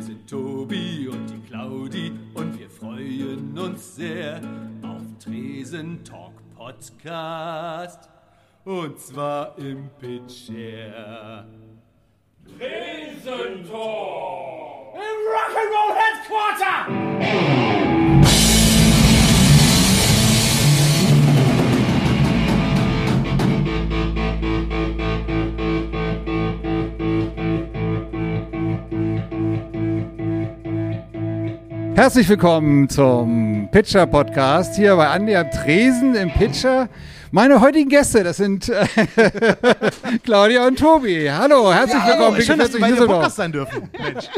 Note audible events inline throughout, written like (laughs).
Wir sind Tobi und die Claudi und wir freuen uns sehr auf Tresen Talk Podcast. Und zwar im Pitcher. Tresen Talk! Im Rock'n'Roll Headquarter! Herzlich willkommen zum Pitcher Podcast hier bei Andi am Tresen im Pitcher. Meine heutigen Gäste, das sind äh, (laughs) Claudia und Tobi. Hallo, herzlich willkommen. Wie Schön, dass euch bei Düsseldorf? Podcast sein dürfen. Mensch.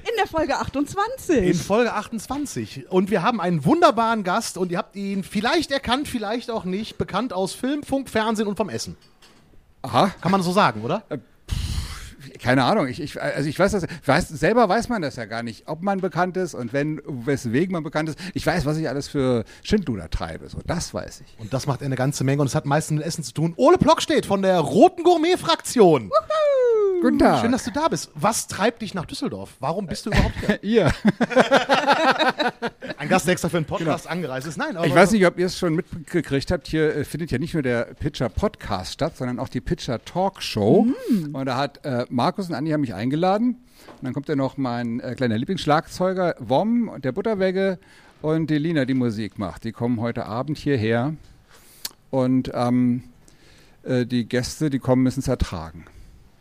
In der Folge 28. In Folge 28. Und wir haben einen wunderbaren Gast und ihr habt ihn vielleicht erkannt, vielleicht auch nicht. Bekannt aus Film, Funk, Fernsehen und vom Essen. Aha, Kann man so sagen, oder? Keine Ahnung. Ich, ich, also ich weiß das, weiß, selber weiß man das ja gar nicht, ob man bekannt ist und wenn, weswegen man bekannt ist. Ich weiß, was ich alles für Schindluder treibe. So, das weiß ich. Und das macht eine ganze Menge und es hat meistens mit Essen zu tun. Ole Plock steht von der Roten Gourmet-Fraktion. Guten Tag. Schön, dass du da bist. Was treibt dich nach Düsseldorf? Warum bist du überhaupt hier? (laughs) Ihr. (laughs) Ein Gast, der extra für einen Podcast angereist ist. Nein, aber Ich weiß nicht, ob ihr es schon mitgekriegt habt. Hier äh, findet ja nicht nur der Pitcher Podcast statt, sondern auch die Pitcher Talk Show. Und da hat äh, Markus und Andi haben mich eingeladen. Und dann kommt ja noch mein äh, kleiner Lieblingsschlagzeuger Wom und der Butterwegge und die Lina, die Musik macht. Die kommen heute Abend hierher. Und ähm, äh, die Gäste, die kommen, müssen es ertragen.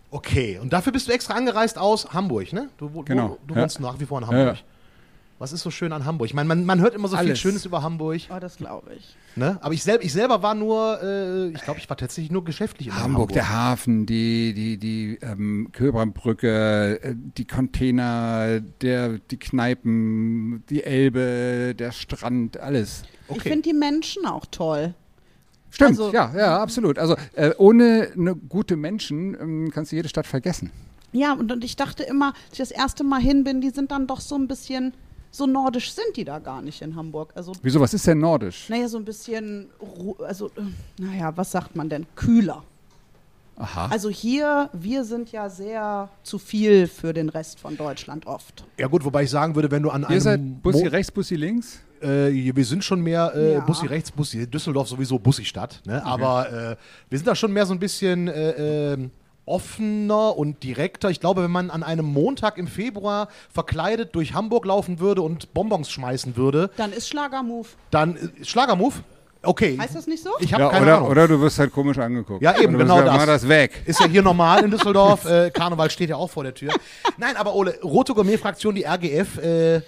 Okay, und dafür bist du extra angereist aus Hamburg, ne? Du, Genau, du ja. wohnst nach wie vor in Hamburg. Ja. Was ist so schön an Hamburg? Ich meine, man, man hört immer so viel Alles. Schönes über Hamburg, Oh, das glaube ich. ne? Aber ich, sel ich selber war nur, äh, ich glaube, ich war tatsächlich nur geschäftlich in Hamburg, der Hafen, die, die, die ähm, Köbrandbrücke, äh, die Container, der, die Kneipen, die Elbe, der Strand, alles. Ich Okay. finde die Menschen auch toll. Stimmt, Also- ja, ja, absolut. Also äh, ohne eine gute Menschen ähm, kannst du jede Stadt vergessen. Ja, und, und ich dachte immer, als ich das erste Mal hin bin, die sind dann doch so ein bisschen, so nordisch sind die da gar nicht in Hamburg. Also, Wieso, was ist denn nordisch? naja, so ein bisschen, also, äh, naja, was sagt man denn? Kühler. Aha. Also hier, wir sind ja sehr zu viel für den Rest von Deutschland oft. Ja gut, wobei ich sagen würde, wenn du an Ihr einem seid Bussi Mo- rechts, Bussi links? äh, wir sind schon mehr äh, Ja. Bussi rechts, Bussi Düsseldorf sowieso Bussi-Stadt, ne? Aber äh, wir sind da schon mehr so ein bisschen äh, ähm, offener und direkter. Ich glaube, wenn man an einem Montag im Februar verkleidet durch Hamburg laufen würde und Bonbons schmeißen würde, Dann ist Schlagermove. dann äh, Schlagermove. Okay. Heißt das nicht so? Ich habe Ja, keine oder, Ahnung. oder du wirst halt komisch angeguckt. Ja, eben, genau wirst das. Mach das weg. Ist ja hier (laughs) normal in Düsseldorf. Äh, Karneval steht ja auch vor der Tür. Nein, aber Ole, Rote Gourmet-Fraktion, die RGF, äh,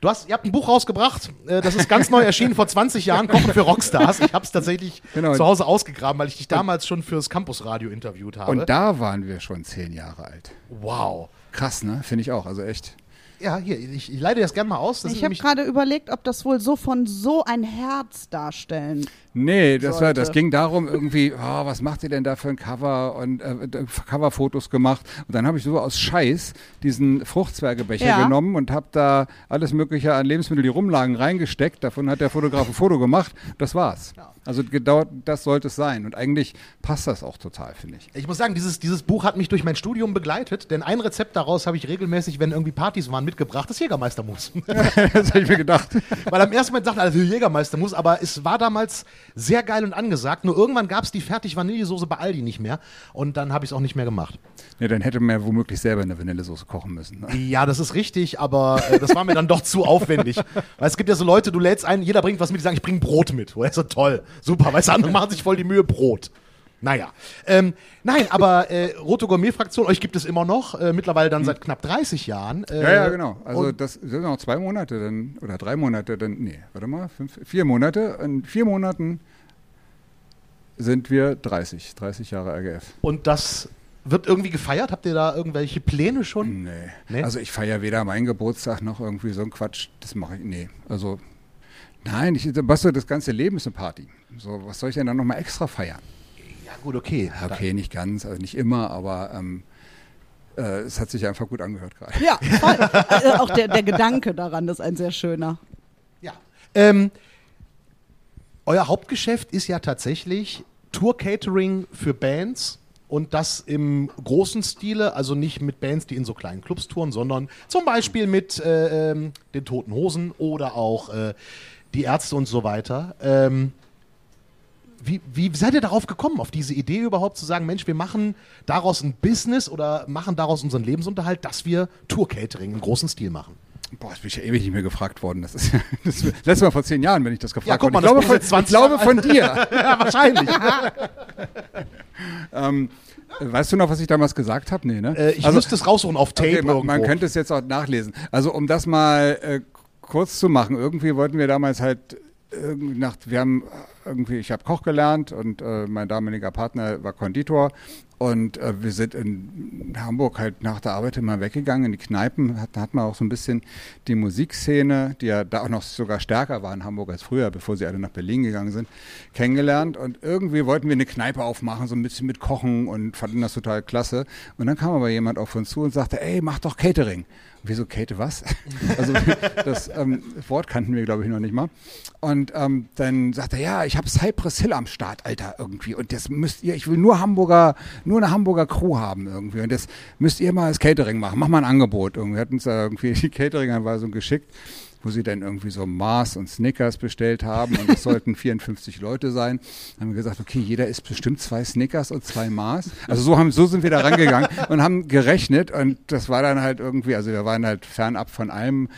du hast, ihr habt ein Buch rausgebracht. Äh, das ist ganz neu erschienen vor 20 Jahren, Kochen für Rockstars. Ich habe es tatsächlich Genau. zu Hause ausgegraben, weil ich dich damals schon fürs Campusradio interviewt habe. Und da waren wir schon zehn Jahre alt. wow. Krass, ne? Finde ich auch. Also echt. Ja, hier, ich, ich leite das gerne mal aus. Das ich habe gerade überlegt, ob das wohl so von so ein Herz darstellen. Nee, das, war, das ging darum irgendwie, oh, (laughs) was macht ihr denn da für ein Cover und äh, Coverfotos gemacht und dann habe ich so aus Scheiß diesen Fruchtzwergebecher Ja. genommen und habe da alles mögliche an Lebensmitteln, die rumlagen, reingesteckt. Davon hat der Fotograf ein Foto gemacht. Das war's. Also gedauert, das sollte es sein und eigentlich passt das auch total, finde ich. Ich muss sagen, dieses, dieses Buch hat mich durch mein Studium begleitet, denn ein Rezept daraus habe ich regelmäßig, wenn irgendwie Partys waren, mitgebracht, das Jägermeistermus. (laughs) das habe ich mir gedacht. Weil am ersten Moment sagten alle, Jägermeistermus, aber es war damals sehr geil und angesagt. Nur irgendwann gab es die fertig Vanillesoße bei Aldi nicht mehr und dann habe ich es auch nicht mehr gemacht. Nee, dann hätte man ja womöglich selber eine Vanillesoße kochen müssen. Ne? Ja, das ist richtig, aber äh, das war mir dann doch (laughs) zu aufwendig. Weil es gibt ja so Leute, du lädst ein, jeder bringt was mit, die sagen, ich bringe Brot mit. Oder so toll, super, weißt du, andere machen sich voll die Mühe, Brot. Naja. Ähm, nein, aber äh, Rote Gourmet-Fraktion, euch gibt es immer noch, äh, mittlerweile dann seit knapp 30 Jahren. Äh, Ja, ja, genau. Also das sind noch zwei Monate dann, oder drei Monate dann, nee, warte mal, fünf, vier Monate. In vier Monaten sind wir 30, 30 Jahre RGF. Und das wird irgendwie gefeiert? Habt ihr da irgendwelche Pläne schon? Nee. Nee? Also ich feiere weder meinen Geburtstag noch irgendwie so ein Quatsch. Das mache ich, nee. Also, nein, ich, das ganze Leben ist eine Party. So, was soll ich denn dann nochmal extra feiern? Ja, gut, okay. Okay, nicht ganz, also nicht immer, aber ähm, äh, es hat sich einfach gut angehört gerade. Ja, voll. (laughs) äh, auch der, der Gedanke daran ist ein sehr schöner. Ja. Ähm, euer Hauptgeschäft ist ja tatsächlich Tour-Catering für Bands Und das im großen Stile, also nicht mit Bands, die in so kleinen Clubs touren, sondern zum Beispiel mit äh, ähm, den Toten Hosen oder auch äh, die Ärzte und so weiter. Ähm, wie, wie seid ihr darauf gekommen, auf diese Idee überhaupt zu sagen, Mensch, wir machen daraus ein Business oder machen daraus unseren Lebensunterhalt, dass wir Tour-Catering im großen Stil machen? Boah, das bin ich ja ewig nicht mehr gefragt worden. Das ist ja das letzte Mal vor zehn Jahren, wenn ich das gefragt guck wurde. mal, Ich das glaube, von, jetzt 20 ich glaube von dir. (laughs) ja, wahrscheinlich. (laughs) ähm, weißt du noch, was ich damals gesagt habe? Nee, ne? äh, ich müsste es raussuchen auf Tape Okay, man, man könnte es jetzt auch nachlesen. Also um das mal äh, kurz zu machen, irgendwie wollten wir damals halt nach, wir haben irgendwie, ich habe Koch gelernt und äh, mein damaliger Partner war Konditor und äh, wir sind in Hamburg halt nach der Arbeit immer weggegangen in die Kneipen. Hat, da hat man auch so ein bisschen die Musikszene, die ja da auch noch sogar stärker war in Hamburg als früher, bevor sie alle nach Berlin gegangen sind, kennengelernt. Und irgendwie wollten wir eine Kneipe aufmachen, so ein bisschen mit Kochen und fanden das total klasse. Und dann kam aber jemand auf uns zu und sagte, ey, mach doch Catering. Und wir so, Kate, was? (laughs) also das ähm, Wort kannten wir, glaube ich, noch nicht mal. Und ähm, dann sagte er, ja, ich habe Cypress Hill am Start, Alter, irgendwie. Und das müsst ihr, ich will nur Hamburger, nur eine Hamburger Crew haben irgendwie. Und das müsst ihr mal als Catering machen. Mach mal ein Angebot. Irgendwie hatten uns da irgendwie (laughs) die Catering-Anweisung geschickt wo sie dann irgendwie so Mars und Snickers bestellt haben und es sollten (laughs) 54 Leute sein. Dann haben wir gesagt, okay, jeder isst bestimmt zwei Snickers und zwei Mars. Also so haben, so sind wir da rangegangen (laughs) und haben gerechnet und das war dann halt irgendwie, also wir waren halt fernab von allem.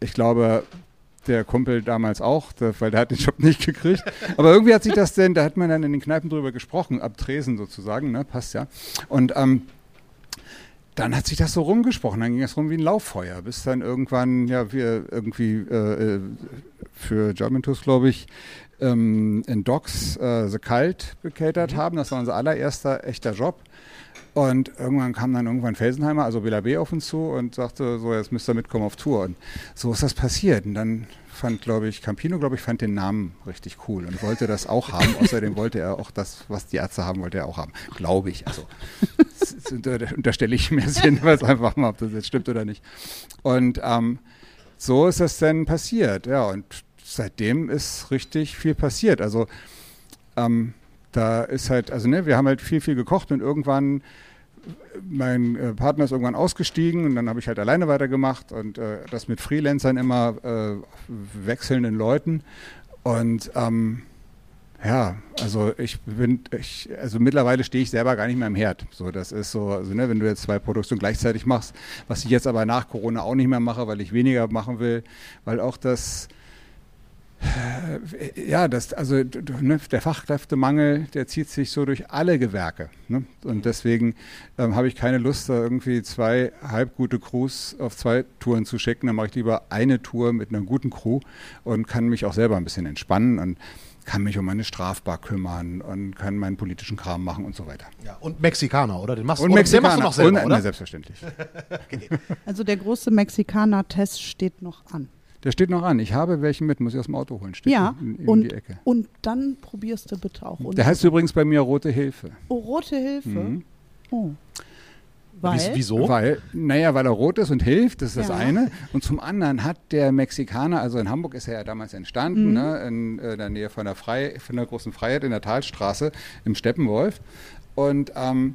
Ich glaube, der Kumpel damals auch, weil der hat den Job nicht gekriegt. Aber irgendwie hat sich das denn, da hat man dann in den Kneipen drüber gesprochen, ab Tresen sozusagen, ne, passt ja. Und ähm, dann hat sich das so rumgesprochen, dann ging es rum wie ein Lauffeuer, bis dann irgendwann, ja, wir irgendwie äh, für German Tours, glaube ich, ähm, in Docks äh, The Cult gecatert haben. Das war unser allererster echter Job. Und irgendwann kam dann irgendwann Felsenheimer, also Bela B. auf uns zu und sagte, so, jetzt müsst ihr mitkommen auf Tour. Und so ist das passiert. Und dann fand, glaube ich, Campino, glaube ich, fand den Namen richtig cool und wollte das auch haben. (laughs) Außerdem wollte er auch das, was die Ärzte haben, wollte er auch haben. Glaube ich. Also unterstelle ich mir Sinn, (laughs) weiß einfach mal, ob das jetzt stimmt oder nicht. Und ähm, so ist das dann passiert. Ja, und seitdem ist richtig viel passiert. Also ähm, da ist halt, also ne, wir haben halt viel, viel gekocht und irgendwann mein äh, Partner ist irgendwann ausgestiegen und dann habe ich halt alleine weitergemacht und äh, das mit Freelancern immer äh, wechselnden Leuten und ähm, ja, also ich bin, ich, also mittlerweile stehe ich selber gar nicht mehr im Herd. So, das ist so, also ne, wenn du jetzt zwei Produktionen gleichzeitig machst, was ich jetzt aber nach Corona auch nicht mehr mache, weil ich weniger machen will, weil auch das ja, das, also ne, der Fachkräftemangel, der zieht sich so durch alle Gewerke. Ne? Und deswegen ähm, habe ich keine Lust, da irgendwie zwei halbgute Crews auf zwei Touren zu schicken. Dann mache ich lieber eine Tour mit einer guten Crew und kann mich auch selber ein bisschen entspannen und kann mich um meine Strafbar kümmern und kann meinen politischen Kram machen und so weiter. Ja, und Mexikaner, oder? Den machst, Und oder, Mexikaner. Den machst du noch selber, und, oder? Ne, selbstverständlich. (laughs) Also der große Mexikaner-Test steht noch an. Der steht noch an. Ich habe welchen mit, muss ich aus dem Auto holen. Steht Ja, in, in und, die Ecke. und dann probierst du bitte auch. Der heißt übrigens bei mir Rote Hilfe. oh, Rote Hilfe. Mhm. Oh. Weil? Wies- Wieso? Weil, naja, weil er rot ist und hilft, das ist das Ja. eine. Und zum anderen hat der Mexikaner, also in Hamburg ist er ja damals entstanden, Mhm. ne, in, äh, der Nähe von der, Frei, von der großen Freiheit in der Talstraße im Steppenwolf. Und ähm,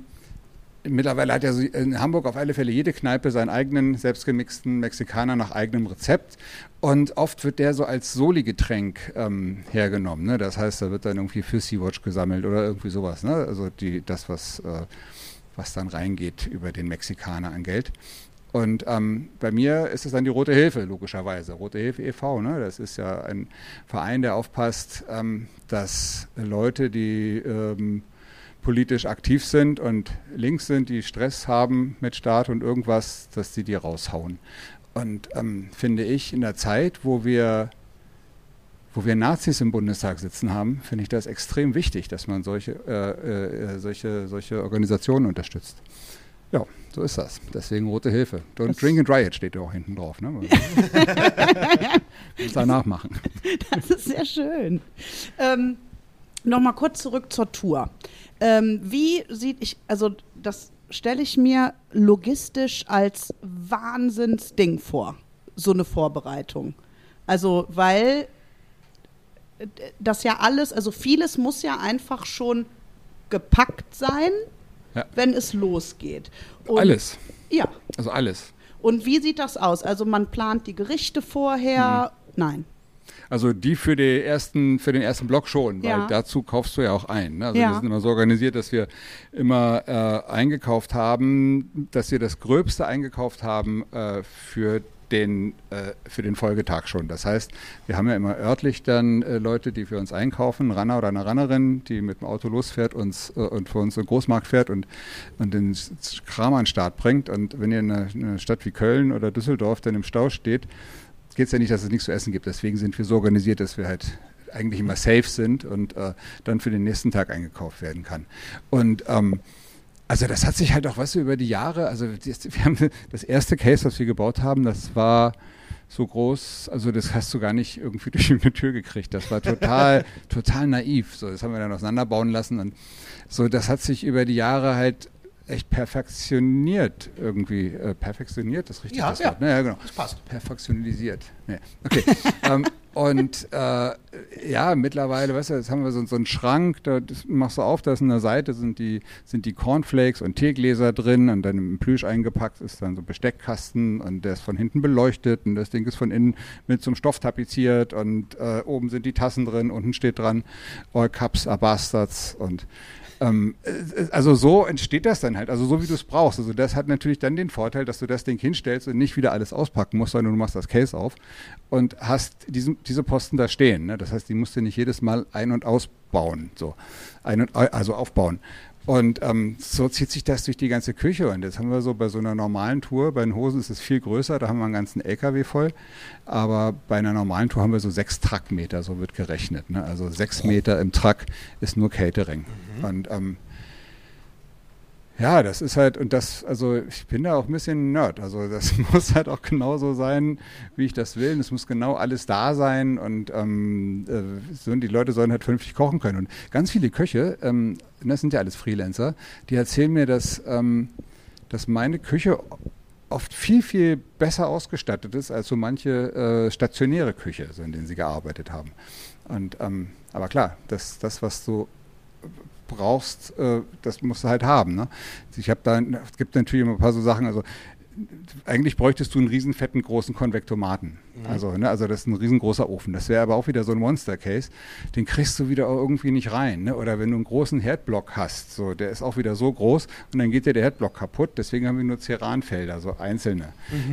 mittlerweile hat ja in Hamburg auf alle Fälle jede Kneipe seinen eigenen selbstgemixten Mexikaner nach eigenem Rezept. Und oft wird der so als Soli-Getränk ähm, hergenommen. Ne? Das heißt, da wird dann irgendwie für Sea-Watch gesammelt oder irgendwie sowas. Ne? Also die, das, was, äh, was dann reingeht über den Mexikaner an Geld. Und ähm, bei mir ist es dann die Rote Hilfe, logischerweise. Rote Hilfe e.V., ne? das ist ja ein Verein, der aufpasst, ähm, dass Leute, die ähm, politisch aktiv sind und links sind, die Stress haben mit Staat und irgendwas, dass die die raushauen. Und ähm, finde ich, in der Zeit, wo wir, wo wir Nazis im Bundestag sitzen haben, finde ich das extrem wichtig, dass man solche, äh, äh, solche, solche Organisationen unterstützt. Ja, so ist das. Deswegen Rote Hilfe. Don't Das- drink and riot steht ja auch hinten drauf. Ne? (laughs) (laughs) Muss danach machen. Das ist sehr schön. Ähm, Nochmal kurz zurück zur Tour. Ähm, wie sieht ich, also das stelle ich mir logistisch als Wahnsinnsding vor, so eine Vorbereitung. Also, weil äh, das ja alles, also vieles muss ja einfach schon gepackt sein Ja. wenn es losgeht. Und, Alles. Ja. Also alles. Und wie sieht das aus? Also man plant die Gerichte vorher? Mhm. Nein. Also die für, die ersten, für den ersten Block schon, weil Ja. dazu kaufst du ja auch ein. Ne? Also Ja. wir sind immer so organisiert, dass wir immer äh, eingekauft haben, dass wir das Gröbste eingekauft haben äh, für den, äh, für den Folgetag schon. Das heißt, wir haben ja immer örtlich dann äh, Leute, die für uns einkaufen, ein Runner oder eine Runnerin, die mit dem Auto losfährt uns, äh, und für uns in den Großmarkt fährt und, und den Kram an den Start bringt. Und wenn ihr in einer, in einer Stadt wie Köln oder Düsseldorf dann im Stau steht, geht es ja nicht, dass es nichts zu essen gibt. Deswegen sind wir so organisiert, dass wir halt eigentlich immer safe sind und äh, dann für den nächsten Tag eingekauft werden kann. Und ähm, also das hat sich halt auch, weißt du, über die Jahre, also (laughs) wir haben das erste Case, was wir gebaut haben, das war so groß, also das hast du gar nicht irgendwie (laughs) durch eine Tür gekriegt. Das war total, (laughs) total naiv. So, das haben wir dann auseinanderbauen lassen und so, das hat sich über die Jahre halt echt perfektioniert irgendwie. Äh, perfektioniert, das richtig Ja, das ja. Wort. Ne? Ja, genau. Das passt. Perfektionalisiert. Nee. Okay. (laughs) ähm, und äh, ja, mittlerweile, weißt du, jetzt haben wir so, so einen Schrank, da das machst du auf, da ist an der Seite sind die, sind die Cornflakes und Teegläser drin und dann im Plüsch eingepackt ist dann so ein Besteckkasten und der ist von hinten beleuchtet und das Ding ist von innen mit so einem Stoff tapeziert und äh, oben sind die Tassen drin, unten steht dran All Cups are Bastards und ähm, äh, also so entsteht das dann halt, also so wie du es brauchst. Also das hat natürlich dann den Vorteil, dass du das Ding hinstellst und nicht wieder alles auspacken musst, sondern du machst das Case auf und hast diesen, diese Posten da stehen. Ne? Das heißt, die musst du nicht jedes Mal ein- und ausbauen, so ein und, also aufbauen. Und ähm, so zieht sich das durch die ganze Küche. Und jetzt haben wir so bei so einer normalen Tour, bei den Hosen ist es viel größer, da haben wir einen ganzen LKW voll. Aber bei einer normalen Tour haben wir so sechs Truckmeter, so wird gerechnet. Ne? Also sechs Meter im Truck ist nur Catering. Und ähm, ja, das ist halt, und das, also ich bin da auch ein bisschen Nerd. Also das (laughs) muss halt auch genauso sein, wie ich das will. Und es muss genau alles da sein und ähm, äh, so, die Leute sollen halt vernünftig kochen können. Und ganz viele Köche, ähm, das sind ja alles Freelancer, die erzählen mir, dass, ähm, dass meine Küche oft viel, viel besser ausgestattet ist als so manche äh, stationäre Küche, so in denen sie gearbeitet haben. Und, ähm, aber klar, das, das, was du brauchst, äh, das musst du halt haben. Ne? Ich habe da, es gibt natürlich immer ein paar so Sachen, also eigentlich bräuchtest du einen riesen fetten großen Konvektomaten. Also, ne, also das ist ein riesengroßer Ofen. Das wäre aber auch wieder so ein Monster-Case. Den kriegst du wieder irgendwie nicht rein. Ne? Oder wenn du einen großen Herdblock hast, so, der ist auch wieder so groß und dann geht dir der Herdblock kaputt. Deswegen haben wir nur Ceranfelder, so einzelne.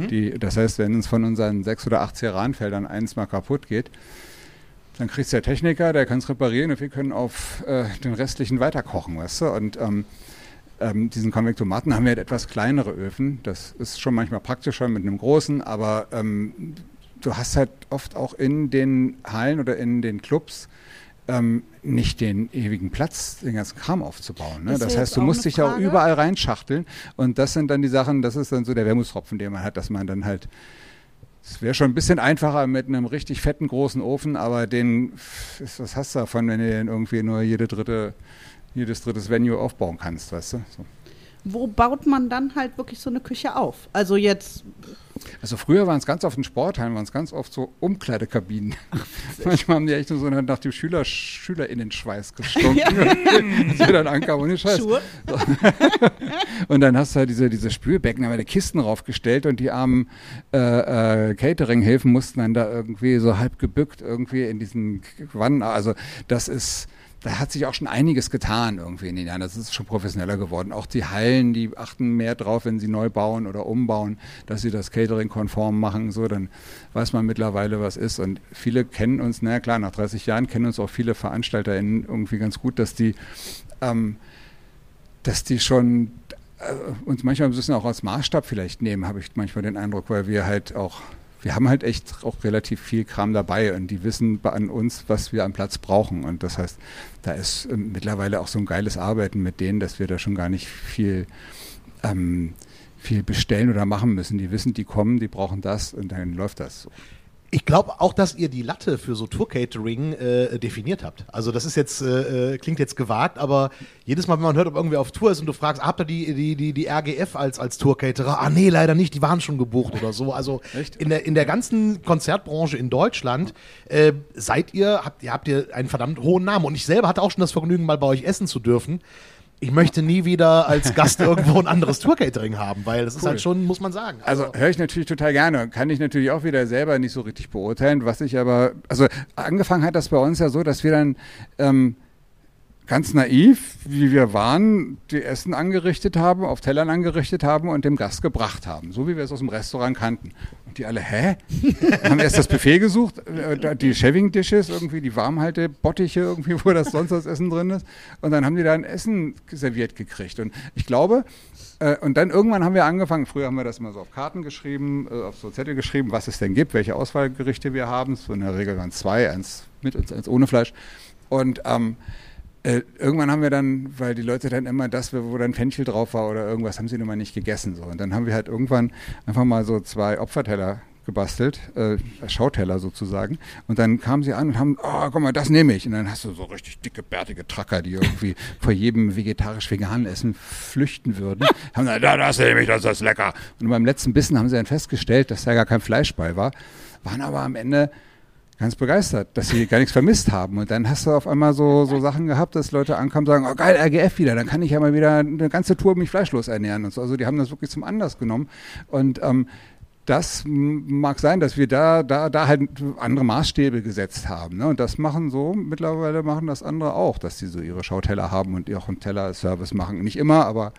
Die, das heißt, wenn uns von unseren sechs oder acht Ceranfeldern eins mal kaputt geht, dann kriegst der Techniker, der kann es reparieren und wir können auf äh, den restlichen weiterkochen, weißt du? Und ähm, ähm, diesen Konvektomaten haben wir halt etwas kleinere Öfen. Das ist schon manchmal praktischer mit einem großen, aber ähm, du hast halt oft auch in den Hallen oder in den Clubs ähm, nicht den ewigen Platz, den ganzen Kram aufzubauen. Ne? Das ja heißt, du musst dich ja auch Frage. überall reinschachteln und das sind dann die Sachen, das ist dann so der Wermutstropfen, den man hat, dass man dann halt es wäre schon ein bisschen einfacher mit einem richtig fetten großen Ofen, aber den, was hast du davon, wenn du den irgendwie nur jede dritte, jedes drittes Venue aufbauen kannst, weißt du? So. Wo baut man dann halt wirklich so eine Küche auf? Also jetzt, Also früher waren es ganz oft in Sporthallen, waren es ganz oft so Umkleidekabinen. (laughs) Manchmal haben die echt nur so nach dem Schüler, SchülerInnen-Schweiß gestunken. (laughs) Als wir dann ankamen, ohne Scheiß. Schuhe. (laughs) Und dann hast du halt diese, diese Spülbecken, haben wir da Kisten raufgestellt und die armen äh, äh, Catering-Hilfen mussten dann da irgendwie so halb gebückt irgendwie in diesen Wannen. Also das ist, da hat sich auch schon einiges getan irgendwie in den Jahren. Das ist schon professioneller geworden. Auch die Hallen, die achten mehr drauf, wenn sie neu bauen oder umbauen, dass sie das Catering-konform machen. So, dann weiß man mittlerweile, was ist. Und viele kennen uns, na klar, nach 30 Jahren kennen uns auch viele VeranstalterInnen irgendwie ganz gut, dass die ähm, dass die schon äh, uns manchmal ein bisschen auch als Maßstab vielleicht nehmen, habe ich manchmal den Eindruck, weil wir halt auch, wir haben halt echt auch relativ viel Kram dabei und die wissen an uns, was wir am Platz brauchen. Und das heißt, da ist ähm, mittlerweile auch so ein geiles Arbeiten mit denen, dass wir da schon gar nicht viel, ähm, viel bestellen oder machen müssen. Die wissen, die kommen, die brauchen das und dann läuft das so. Ich glaube auch, dass ihr die Latte für so Tour-Catering äh, definiert habt. Also das ist jetzt, äh, äh, klingt jetzt gewagt, aber jedes Mal, wenn man hört, ob irgendwer auf Tour ist und du fragst, habt ihr die, die, die, die RGF als, als Tour-Caterer? Ah nee, leider nicht, die waren schon gebucht oder so. Also Echt? in der, in der ganzen Konzertbranche in Deutschland äh, seid ihr, habt ihr, habt ihr einen verdammt hohen Namen. Und ich selber hatte auch schon das Vergnügen, mal bei euch essen zu dürfen. Ich möchte nie wieder als Gast irgendwo ein anderes Tour-Catering haben, weil das ist Cool. halt schon, muss man sagen. Also höre ich natürlich total gerne. Kann ich natürlich auch wieder selber nicht so richtig beurteilen. Was ich aber, also angefangen hat das bei uns ja so, dass wir dann ähm, ganz naiv, wie wir waren, die Essen angerichtet haben, auf Tellern angerichtet haben und dem Gast gebracht haben. So wie wir es aus dem Restaurant kannten. Und die alle, hä? haben erst das Buffet gesucht, äh, die Shaving Dishes, irgendwie die Warmhaltebottiche, irgendwie, wo das sonst das Essen drin ist. Und dann haben die da ein Essen serviert gekriegt. Und ich glaube, äh, und dann irgendwann haben wir angefangen, früher haben wir das immer so auf Karten geschrieben, äh, auf so Zettel geschrieben, was es denn gibt, welche Auswahlgerichte wir haben. So in der Regel waren es zwei, eins mit und eins ohne Fleisch. Und ähm, äh, irgendwann haben wir dann, weil die Leute dann immer das, wo dann Fenchel drauf war oder irgendwas, haben sie nun mal nicht gegessen. So. Und dann haben wir halt irgendwann einfach mal so zwei Opferteller gebastelt, äh, Schauteller sozusagen. Und dann kamen sie an und haben, oh, guck mal, das nehme ich. Und dann hast du so richtig dicke, bärtige Tracker, die irgendwie (laughs) vor jedem vegetarisch-veganen Essen flüchten würden. haben dann, ja, das nehme ich, das ist lecker. Und beim letzten Bissen haben sie dann festgestellt, dass da gar kein Fleisch bei war, waren aber am Ende ganz begeistert, dass sie gar nichts vermisst haben. Und dann hast du auf einmal so, so Sachen gehabt, dass Leute ankamen und sagen, oh geil, RGF wieder, dann kann ich ja mal wieder eine ganze Tour mich fleischlos ernähren und so. Also die haben das wirklich zum Anlass genommen. Und ähm, das mag sein, dass wir da, da, da halt andere Maßstäbe gesetzt haben. Ne? Und das machen so, mittlerweile machen das andere auch, dass die so ihre Schauteller haben und einen Teller-Service machen. Nicht immer, aber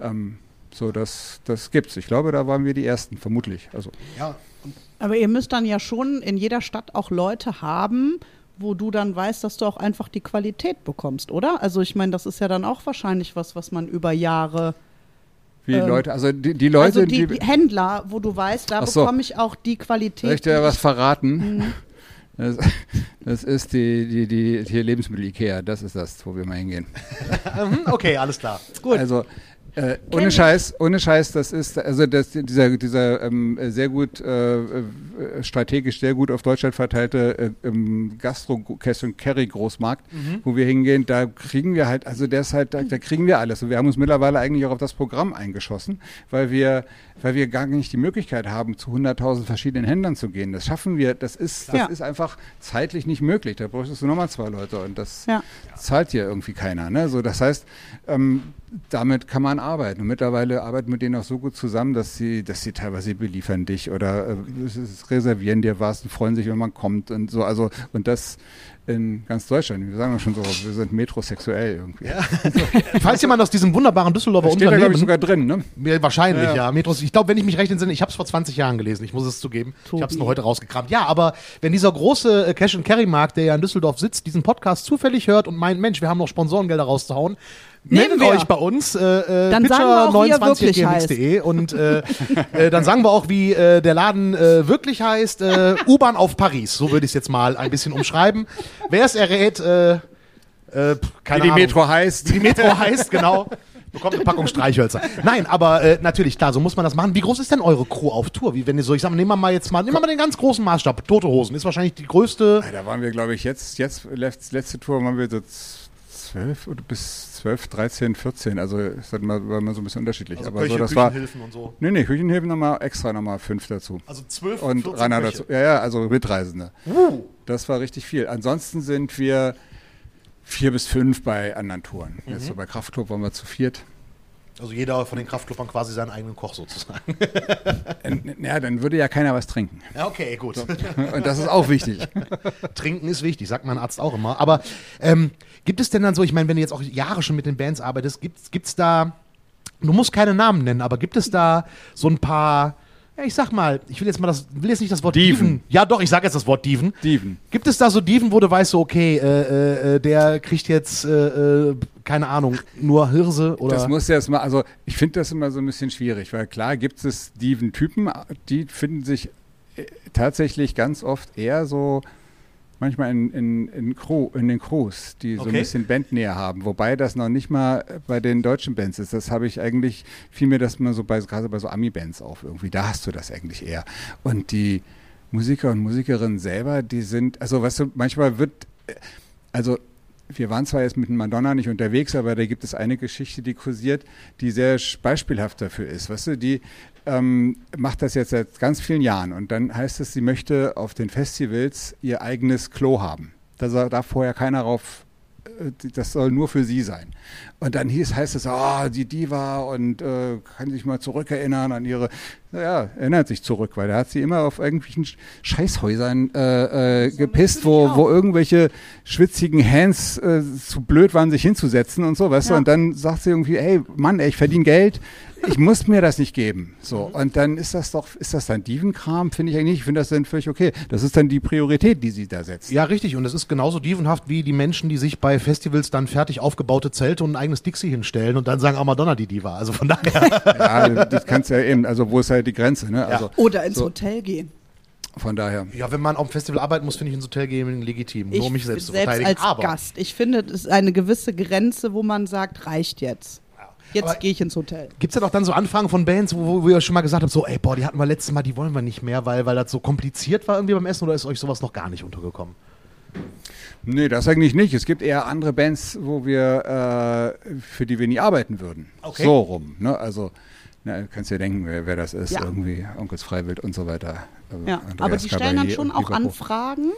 ähm, so, das, das gibt's. Ich glaube, da waren wir die Ersten, vermutlich. Also, ja, Aber ihr müsst dann ja schon in jeder Stadt auch Leute haben, wo du dann weißt, dass du auch einfach die Qualität bekommst, oder? Also ich meine, das ist ja dann auch wahrscheinlich was, was man über Jahre. wie Ähm, Leute, also die, die Leute, also die, die Händler, wo du weißt, da so. bekomme ich auch die Qualität. Soll ich dir was verraten? Mhm. (laughs) Das, das ist die, die, die, die Lebensmittel-Ikea, das ist das, wo wir mal hingehen. (laughs) Mhm, okay, alles klar. Gut. Also äh, ohne Scheiß, ohne Scheiß, das ist also das, dieser, dieser ähm, sehr gut äh, äh, strategisch sehr gut auf Deutschland verteilte äh, ähm, Gastro und Carry Großmarkt, wo wir hingehen, da kriegen wir halt, also der ist halt, da, da kriegen wir alles. Und wir haben uns mittlerweile eigentlich auch auf das Programm eingeschossen, weil wir, weil wir gar nicht die Möglichkeit haben, zu 100.000 verschiedenen Händlern zu gehen. Das schaffen wir, das ist, das Ja. ist einfach zeitlich nicht möglich. Da bräuchtest du nochmal zwei Leute und das Ja. zahlt dir irgendwie keiner. Ne? So, das heißt, ähm, damit kann man arbeiten. Und mittlerweile arbeiten wir mit denen auch so gut zusammen, dass sie, dass sie teilweise beliefern dich oder äh, reservieren dir was und freuen sich, wenn man kommt und so. Also und das in ganz Deutschland. Wir sagen ja schon so, wir sind metrosexuell irgendwie. (laughs) Falls jemand aus diesem wunderbaren Düsseldorfer Das steht da, glaube ich, Unternehmen sogar drin, ne? Ja, Wahrscheinlich, Ja, ja. ja. Metros, ich glaube, wenn ich mich recht entsinne, ich habe es vor 20 Jahren gelesen, ich muss es zugeben. Ich habe es Tobi. nur heute rausgekramt. Ja, aber wenn dieser große äh, Cash-and-Carry-Markt, der ja in Düsseldorf sitzt, diesen Podcast zufällig hört und meint, Mensch, wir haben noch Sponsorengelder rauszuhauen, meldet wir. euch bei uns, äh, äh, Dann sagen wir auch, wie er wirklich pitcher29gmx.de (laughs) und äh, äh, dann sagen wir auch, wie äh, der Laden äh, wirklich heißt, äh, U-Bahn auf Paris, so würde ich es jetzt mal ein bisschen umschreiben. Wer es errät, äh, äh, keine Wie die Ahnung Metro heißt. wie die Metro heißt, genau. Bekommt eine Packung Streichhölzer. Nein, aber äh, natürlich, klar, so muss man das machen. Wie groß ist denn eure Crew auf Tour? Wie wenn ihr so, ich sag mal, nehmen wir mal jetzt mal, nehmen wir mal den ganz großen Maßstab. Tote Hosen ist wahrscheinlich die größte. Da waren wir, glaube ich, jetzt, jetzt letzt, letzte Tour waren wir so zwölf oder bis zwölf, 13, 14. Also mal, war immer so ein bisschen unterschiedlich. Also Aber Köche, so, das war. Und so. Nee, nee, Küchenhilfen nochmal extra nochmal fünf dazu. Also zwölf und 14 Rainer dazu. Ja, ja, also Mitreisende. Das war richtig viel. Ansonsten sind wir vier bis fünf bei anderen Touren. Mhm. Jetzt so bei Kraftclub waren wir zu viert. Also jeder von den Kraftclubbern quasi seinen eigenen Koch sozusagen. Ja, dann würde ja keiner was trinken. Ja, okay, gut. Und das ist auch wichtig. (laughs) Trinken ist wichtig, sagt mein Arzt auch immer. Aber ähm, gibt es denn dann so, ich meine, wenn du jetzt auch Jahre schon mit den Bands arbeitest, gibt es da, du musst keine Namen nennen, aber gibt es da so ein paar, ja, ich sag mal, ich will jetzt mal das, will jetzt nicht das Wort Dieven. Ja, doch, ich sag jetzt das Wort Dieven. Dieven. Gibt es da so Dieven, wo du weißt, so, okay, äh, äh, äh, der kriegt jetzt, äh, äh, keine Ahnung, nur Hirse oder. Das muss ja erstmal, also ich finde das immer so ein bisschen schwierig, weil klar gibt es Dieven-Typen, die finden sich äh, tatsächlich ganz oft eher so manchmal in, in, in, Crew, in den Crews, die so Okay. ein bisschen Bandnähe haben. Wobei das noch nicht mal bei den deutschen Bands ist. Das habe ich eigentlich, fiel mir das mal so bei, gerade bei so Ami-Bands auf irgendwie. Da hast du das eigentlich eher. Und die Musiker und Musikerinnen selber, die sind, also weißt du, manchmal wird, also wir waren zwar jetzt mit Madonna nicht unterwegs, aber da gibt es eine Geschichte, die kursiert, die sehr beispielhaft dafür ist. Weißt du, die ähm, macht das jetzt seit ganz vielen Jahren und dann heißt es, sie möchte auf den Festivals ihr eigenes Klo haben. Da darf vorher keiner rauf äh, das soll nur für sie sein. Und dann hieß, heißt es, ah, die Diva und äh, kann sich mal zurückerinnern an ihre, ja, erinnert sich zurück, weil da hat sie immer auf irgendwelchen Sch- Scheißhäusern äh, äh, gepisst, wo, wo irgendwelche schwitzigen Hands äh, zu blöd waren, sich hinzusetzen und so, weißt Ja. du, und dann sagt sie irgendwie, ey, Mann, ey, ich verdiene Geld, ich muss mir das nicht geben. So, und dann ist das doch, ist das dann Dievenkram? Finde ich eigentlich nicht. Ich finde das dann völlig okay. Das ist dann die Priorität, die sie da setzt. Ja, richtig. Und es ist genauso dievenhaft wie die Menschen, die sich bei Festivals dann fertig aufgebaute Zelte und ein eigenes Dixie hinstellen und dann sagen, ah, Madonna, die Diva. Also von daher. Ja, das kannst du ja eben, also wo ist halt die Grenze, ne? Also Oder ins so, Hotel gehen. von daher. ja, wenn man auf dem Festival arbeiten muss, finde ich ins Hotel gehen legitim. Nur um mich selbst, zu verteidigen. als Aber Gast. Ich finde, es ist eine gewisse Grenze, wo man sagt, reicht jetzt. Jetzt gehe ich ins Hotel. Gibt es ja doch dann so Anfragen von Bands, wo, wo ihr schon mal gesagt habt, so, ey, boah, die hatten wir letztes Mal, die wollen wir nicht mehr, weil, weil das so kompliziert war irgendwie beim Essen oder ist euch sowas noch gar nicht untergekommen? Nee, das eigentlich nicht. Es gibt eher andere Bands, wo wir, äh, für die wir nie arbeiten würden. Okay. So rum, ne? Also, na, du kannst dir denken, wer, wer das ist. Ja. Irgendwie Onkels Freiwild und so weiter. Äh, Ja, Andreas aber die stellen dann schon auch. Anfragen.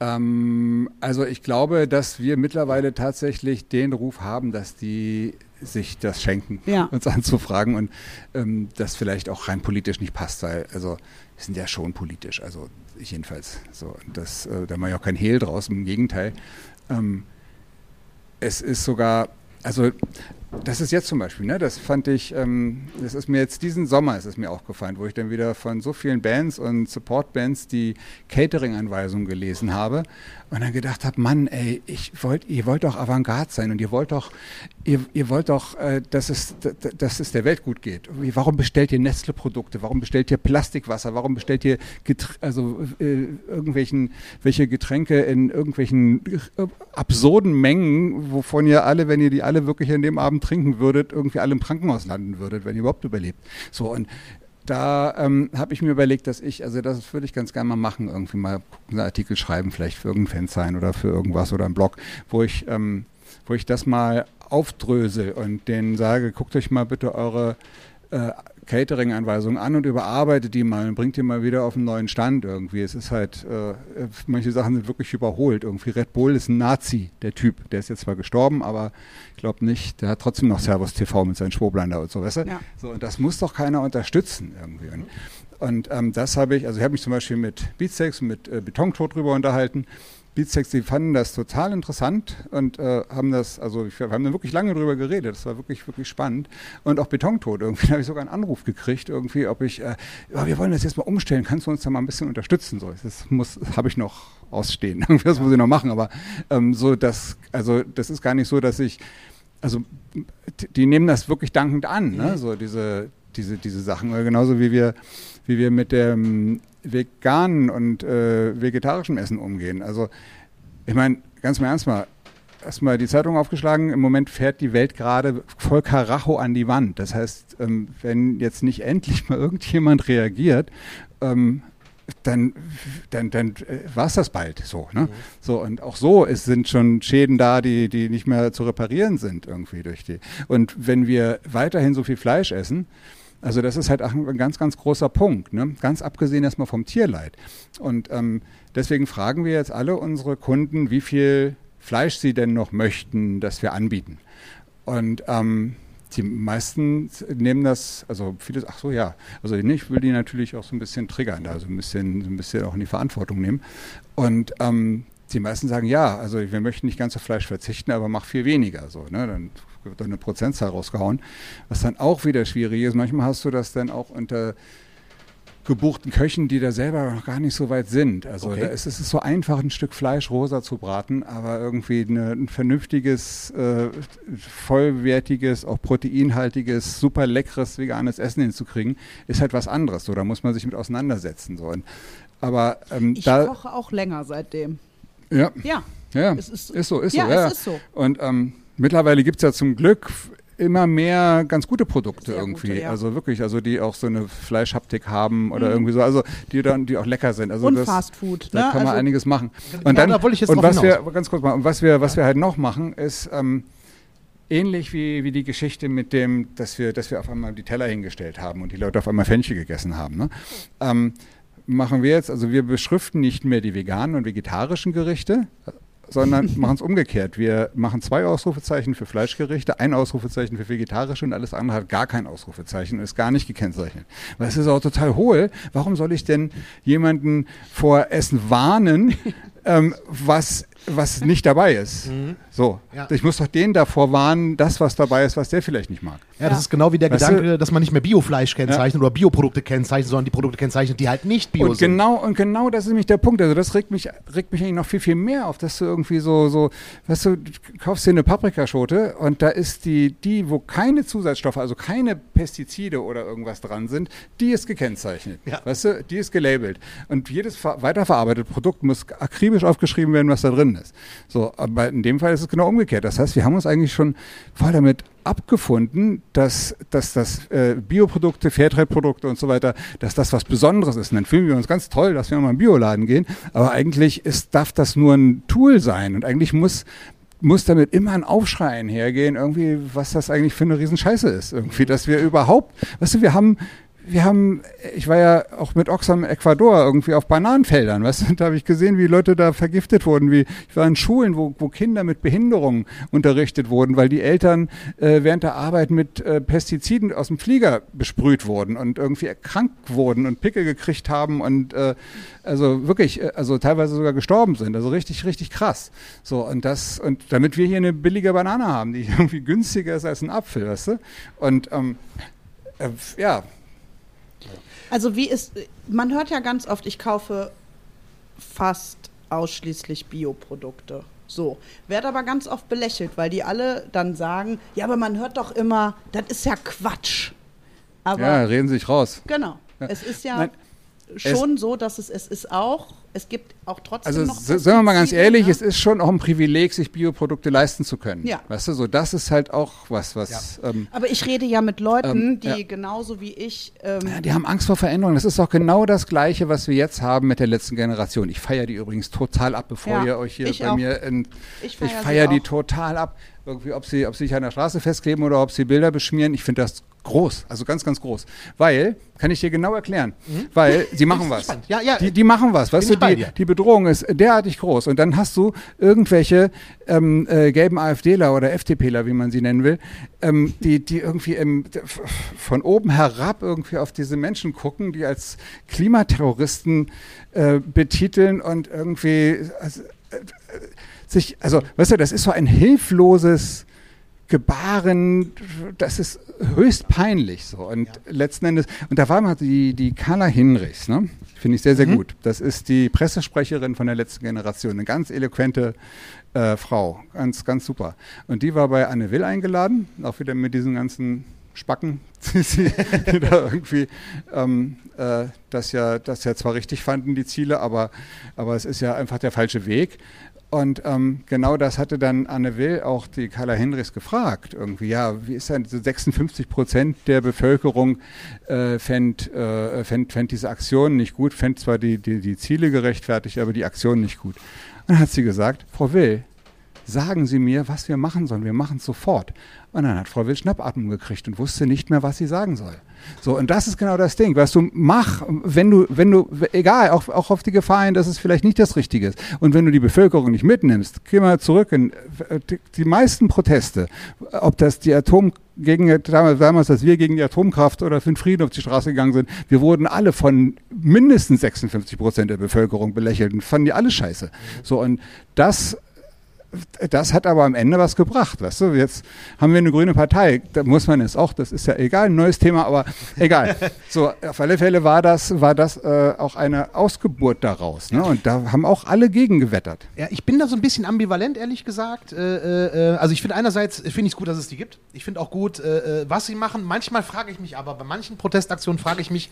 Ähm, also ich glaube, dass wir mittlerweile tatsächlich den Ruf haben, dass die sich das schenken, Ja. (laughs) uns anzufragen und ähm, das vielleicht auch rein politisch nicht passt, weil also wir sind ja schon politisch, also ich jedenfalls. So, das, äh, da mache ich auch kein Hehl draus, im Gegenteil. Ähm, es ist sogar, also das ist jetzt zum Beispiel, ne, das fand ich, ähm, das ist mir jetzt diesen Sommer ist es mir aufgefallen, wo ich dann wieder von so vielen Bands und Support-Bands die Catering-Anweisungen gelesen habe und dann gedacht habe, Mann, ey, ich wollt, ihr wollt doch Avantgarde sein und ihr wollt doch, ihr, ihr wollt doch, äh, dass, es, dass es der Welt gut geht. Warum bestellt ihr Nestle-Produkte? Warum bestellt ihr Plastikwasser? Warum bestellt ihr Getr also äh, irgendwelchen welche Getränke in irgendwelchen äh, absurden Mengen, wovon ihr alle, wenn ihr die alle wirklich an dem Abend trinken würdet, irgendwie alle im Krankenhaus landen würdet, wenn ihr überhaupt überlebt. So und da ähm, habe ich mir überlegt, dass ich, also das würde ich ganz gerne mal machen, irgendwie mal einen Artikel schreiben, vielleicht für irgendein Fansign oder für irgendwas oder einen Blog, wo ich, ähm, wo ich das mal aufdrösel und denen sage, guckt euch mal bitte eure äh, Catering-Anweisungen an und überarbeitet die mal und bringt die mal wieder auf einen neuen Stand irgendwie. Es ist halt, äh, manche Sachen sind wirklich überholt. Irgendwie Red Bull ist ein Nazi, der Typ. Der ist jetzt zwar gestorben, aber ich glaube nicht, der hat trotzdem noch Servus TV mit seinen Schwoblein und so, weißt du? Ja. So, und das muss doch keiner unterstützen irgendwie. Und, und ähm, das habe ich, also ich habe mich zum Beispiel mit Beatsteaks und mit äh, Betontod drüber unterhalten. Beatsteaks, die fanden das total interessant und äh, haben das, also wir haben da wirklich lange drüber geredet. Das war wirklich, wirklich spannend. Und auch Betontod, irgendwie (laughs) habe ich sogar einen Anruf gekriegt, irgendwie, ob ich, äh, ja, wir wollen das jetzt mal umstellen, kannst du uns da mal ein bisschen unterstützen? So, das muss, habe ich noch ausstehen. (laughs) Das muss ich noch machen. Aber ähm, so, das, also das ist gar nicht so, dass ich, also die- nehmen das wirklich dankend an, ne? so diese, diese, diese Sachen. Genauso wie wir, wie wir mit dem veganen und äh, vegetarischen Essen umgehen. Also ich meine, ganz mal ernst mal, erstmal die Zeitung aufgeschlagen, im Moment fährt die Welt gerade voll Karacho an die Wand. Das heißt, ähm, wenn jetzt nicht endlich mal irgendjemand reagiert, ähm, dann, dann, dann äh, war es das bald so. Ne? So, und auch so ist, sind schon Schäden da, die, die nicht mehr zu reparieren sind irgendwie durch die. Und wenn wir weiterhin so viel Fleisch essen, also das ist halt ein ganz, ganz großer Punkt, ne? ganz abgesehen erstmal vom Tierleid. Und ähm, deswegen fragen wir jetzt alle unsere Kunden, wie viel Fleisch sie denn noch möchten, dass wir anbieten. Und ähm, die meisten nehmen das, also vieles, ach so, ja, also ich will die natürlich auch so ein bisschen triggern, da so ein bisschen, so ein bisschen auch in die Verantwortung nehmen. Und ähm, die meisten sagen, ja, also wir möchten nicht ganz auf Fleisch verzichten, aber mach viel weniger. So, ne? Dann wird eine Prozentzahl rausgehauen, was dann auch wieder schwierig ist. Manchmal hast du das dann auch unter gebuchten Köchen, die da selber noch gar nicht so weit sind. Also Okay. da ist es ist so einfach, ein Stück Fleisch rosa zu braten, aber irgendwie eine, ein vernünftiges, äh, vollwertiges, auch proteinhaltiges, super leckeres veganes Essen hinzukriegen, ist halt was anderes. So, da muss man sich mit auseinandersetzen. So. Und, aber ähm, Ich da, koche auch länger seitdem. ja, Ja, ja, es ist- ist so, ist ja, so. Ja, es ist so. Und ähm, mittlerweile gibt es ja zum Glück immer mehr ganz gute Produkte Sehr irgendwie. gute, ja. Also wirklich, also die auch so eine Fleischhaptik haben oder irgendwie so, also die dann, die auch lecker sind. Also Mhm. Und das, Fast Food, Da ne? kann man Also- einiges machen. Und dann, da und was hinaus. wir, ganz kurz mal, und was wir, was wir halt noch machen, ist ähm, ähnlich wie, wie die Geschichte mit dem, dass wir, dass wir auf einmal die Teller hingestellt haben und die Leute auf einmal Fenchel gegessen haben. Ne? Ähm, machen wir jetzt, also wir beschriften nicht mehr die veganen und vegetarischen Gerichte, sondern machen es umgekehrt. Wir machen zwei Ausrufezeichen für Fleischgerichte, ein Ausrufezeichen für vegetarische und alles andere hat gar kein Ausrufezeichen und ist gar nicht gekennzeichnet. Weil es ist auch total hohl. Warum soll ich denn jemanden vor Essen warnen, (laughs) ähm, was was nicht dabei ist. So, Ja. ich muss doch den davor warnen, das, was dabei ist, was der vielleicht nicht mag. Ja, das ist genau wie der Weißt Gedanke, dass man nicht mehr Biofleisch kennzeichnet oder Bioprodukte kennzeichnet, sondern die Produkte kennzeichnet, die halt nicht Bio Und sind. genau, und genau das ist nämlich der Punkt. Also das regt mich, regt mich eigentlich noch viel, viel mehr auf, dass du irgendwie so, so, weißt du, du kaufst dir eine Paprikaschote und da ist die, die, wo keine Zusatzstoffe, also keine Pestizide oder irgendwas dran sind, die ist gekennzeichnet. Ja. Weißt du, die ist gelabelt. Und jedes ver- weiterverarbeitete Produkt muss akribisch aufgeschrieben werden, was da drin ist. So, aber in dem Fall ist es genau umgekehrt. Das heißt, wir haben uns eigentlich schon voll damit abgefunden, dass, dass das äh, Bioprodukte, Fairtrade-Produkte und so weiter, dass das was Besonderes ist. Und dann fühlen wir uns ganz toll, dass wir mal in einen Bioladen gehen. Aber eigentlich ist, darf das nur ein Tool sein. Und eigentlich muss muss damit immer ein Aufschrei einhergehen, irgendwie, was das eigentlich für eine Riesenscheiße ist. Irgendwie, dass wir überhaupt, weißt du, wir haben, wir haben, ich war ja auch mit Oxfam Ecuador irgendwie auf Bananenfeldern, weißt du, da habe ich gesehen, wie Leute da vergiftet wurden, wie, ich war in Schulen, wo, wo Kinder mit Behinderungen unterrichtet wurden, weil die Eltern äh, während der Arbeit mit äh, Pestiziden aus dem Flieger besprüht wurden und irgendwie erkrankt wurden und Pickel gekriegt haben und äh, also wirklich, äh, also teilweise sogar gestorben sind, also richtig, richtig krass. So, und das, und damit wir hier eine billige Banane haben, die (laughs) irgendwie günstiger ist als ein Apfel, weißt du? Und ähm, äh, ja, Also wie ist, man hört ja ganz oft, ich kaufe fast ausschließlich Bioprodukte. So, werde aber ganz oft belächelt, weil die alle dann sagen, ja, aber man hört doch immer, das ist ja Quatsch. Aber ja, reden Sie sich raus. genau, Ja. es ist ja Nein, schon so, dass es, es ist auch, es gibt auch trotzdem Also noch s- sagen wir mal ganz ehrlich, ne? es ist schon auch ein Privileg, sich Bioprodukte leisten zu können. Ja. Weißt du, so das ist halt auch was, was ähm, Aber ich rede ja mit Leuten, Ähm, die ja. genauso wie ich ähm, Ja, die haben Angst vor Veränderung. Das ist auch genau das Gleiche, was wir jetzt haben mit der letzten Generation. Ich feiere die übrigens total ab, bevor Ja, ihr euch hier ich bei auch. mir. In, Ich ich feier feiere die auch. total ab. Irgendwie, ob sie, ob sie sich an der Straße festkleben oder ob sie Bilder beschmieren. Ich finde das groß, also ganz, ganz groß. Weil, kann ich dir genau erklären, weil (laughs) sie machen was. spannend. Ja, ja. Die, die machen was. Weißt du, die, die Bedrohung ist derartig groß. Und dann hast du irgendwelche ähm, äh, gelben AfDler oder FDPler, wie man sie nennen will, ähm, die, die irgendwie im, von oben herab irgendwie auf diese Menschen gucken, die als Klimaterroristen äh, betiteln und irgendwie also, äh, sich, also, weißt du, das ist so ein hilfloses Gebaren, das ist höchst peinlich so. Und letzten Endes, und da war mal die, die Carla Hinrichs, ne? Finde ich sehr, sehr gut. Das ist die Pressesprecherin von der letzten Generation, eine ganz eloquente äh, Frau, ganz, ganz super. Und die war bei Anne Will eingeladen, auch wieder mit diesen ganzen Spacken, (laughs) die sie die (laughs) da irgendwie ähm, äh, das ja, das ja zwar richtig fanden, die Ziele, aber, aber es ist ja einfach der falsche Weg. Und ähm, genau das hatte dann Anne Will auch die Carla Henrichs gefragt. Irgendwie, ja, wie ist denn so 56 Prozent der Bevölkerung äh, fänd, äh, diese Aktion nicht gut, fänd zwar die, die, die Ziele gerechtfertigt, aber die Aktion nicht gut. Und dann hat sie gesagt, Frau Will, sagen Sie mir, was wir machen sollen. Wir machen es sofort. Und dann hat Frau Will Schnappatmung gekriegt und wusste nicht mehr, was sie sagen soll. So, und das ist genau das Ding. Weißt du, mach, wenn du, wenn du, egal, auch, auch auf die Gefahr hin, dass es vielleicht nicht das Richtige ist. Und wenn du die Bevölkerung nicht mitnimmst, geh mal zurück in äh, die, meisten Proteste, ob das die Atom gegen damals, als wir gegen die Atomkraft oder für den Frieden auf die Straße gegangen sind, wir wurden alle von mindestens 56 Prozent der Bevölkerung belächelt und fanden die alle scheiße. So, und das das hat aber am Ende was gebracht, weißt du? Jetzt haben wir eine grüne Partei, da muss man es auch, das ist ja egal, ein neues Thema, aber egal. (laughs) So, auf alle Fälle war das, war das äh, auch eine Ausgeburt daraus, ne? Und da haben auch alle gegengewettert. Ja, ich bin da so ein bisschen ambivalent, ehrlich gesagt. Äh, äh, also ich finde einerseits finde ich es gut, dass es die gibt. Ich finde auch gut, äh, äh, was sie machen. Manchmal frage ich mich aber, bei manchen Protestaktionen frage ich mich,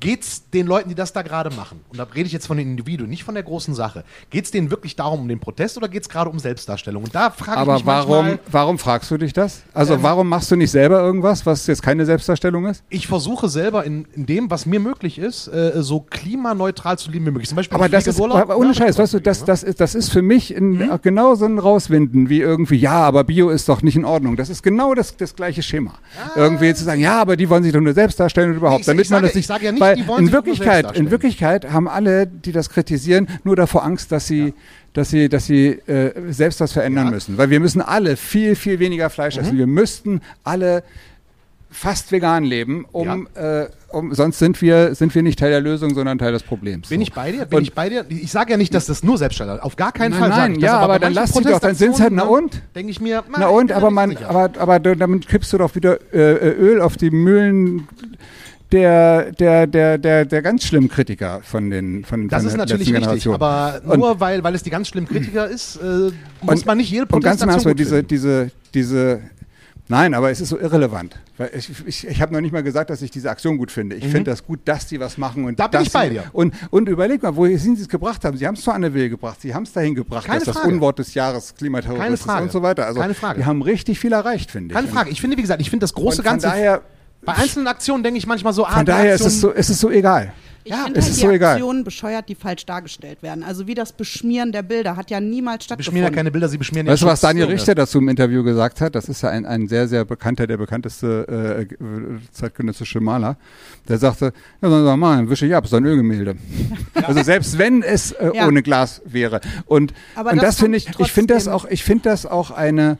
geht's den Leuten, die das da gerade machen, und da rede ich jetzt von den Individuen, nicht von der großen Sache, geht's denen wirklich darum, um den Protest oder geht's gerade um Selbstdarstellung? Und da frage ich Aber mich warum, manchmal, warum fragst du dich das? Also Ähm, warum machst du nicht selber irgendwas, was jetzt keine Selbstdarstellung ist? ich versuche selber in, in dem, was mir möglich ist, äh, so klimaneutral zu leben wie möglich. Zum Beispiel Aber das ist, in Urlaub. aber ohne Scheiß, weißt du, das, das, ist, das ist für mich ein, genau so ein Rauswinden wie irgendwie, ja, aber Bio ist doch nicht in Ordnung. Das ist genau das, das gleiche Schema. Irgendwie zu sagen, ja, aber die wollen sich doch nur selbst darstellen und überhaupt, Ich- damit ich man sage- das nicht, ich sage ja nicht, weil in Wirklichkeit, in. Wirklichkeit haben alle, die das kritisieren, nur davor Angst, dass sie, dass sie, dass sie äh, selbst was verändern Ja. Mhm. müssen. Weil wir müssen alle viel, viel weniger Fleisch essen. Wir müssten alle fast vegan leben, um, äh, um sonst sind wir, sind wir nicht Teil der Lösung, sondern Teil des Problems. Bin So. ich bei dir? Bin Und- ich bei dir? Ich sage ja nicht, dass das nur Selbstständiger Auf gar keinen Nein, Fall nein, ja, aber bei dann lass die doch, dann sind's halt, na Protestaktionen, und? ne, Denke ich mir, Na und, aber, man, aber, aber damit kippst du doch wieder äh, äh, Öl auf die Mühlen der, der, der, der, der ganz schlimmen Kritiker von den von, das von ist der natürlich letzten richtig, Generation. aber Und- nur weil, weil es die ganz schlimmen Kritiker ist, äh, muss Und- man nicht jede Und ganz im diese, diese, diese, nein, aber es ist so irrelevant. Ich ich, ich habe noch nicht mal gesagt, dass ich diese Aktion gut finde. Ich finde das gut, dass die was machen. Und Mhm. Da bin ich bei dir. Und, und überleg mal, wohin sie es gebracht haben. Sie haben es zu Anne Will gebracht. Sie haben es dahin gebracht, Keine dass das Frage. Unwort des Jahres Klimaterrorismus und so weiter. Also Keine Frage. wir haben richtig viel erreicht, finde ich. Keine Frage. Ich finde, wie gesagt, ich finde das große Und von Ganze. daher, bei einzelnen Aktionen denke ich manchmal so, ah, von daher ist es so, ist es so egal. Ich Ja, finde es halt ist die so egal. Aktionen bescheuert, die falsch dargestellt werden. Also wie das Beschmieren der Bilder hat ja niemals Sie beschmieren ja stattgefunden. keine Bilder, sie beschmieren Weißt du, was Daniel. Richter dazu im Interview gesagt hat? Das ist ja ein, ein sehr, sehr bekannter, der bekannteste äh, zeitgenössische Maler. Der sagte, ja, Sie mal wische ich ab, ist ein Ölgemälde. Also selbst wenn es äh, Ja. ohne Glas wäre. Und, Aber und das das, finde ich, ich finde das auch, ich finde das auch eine,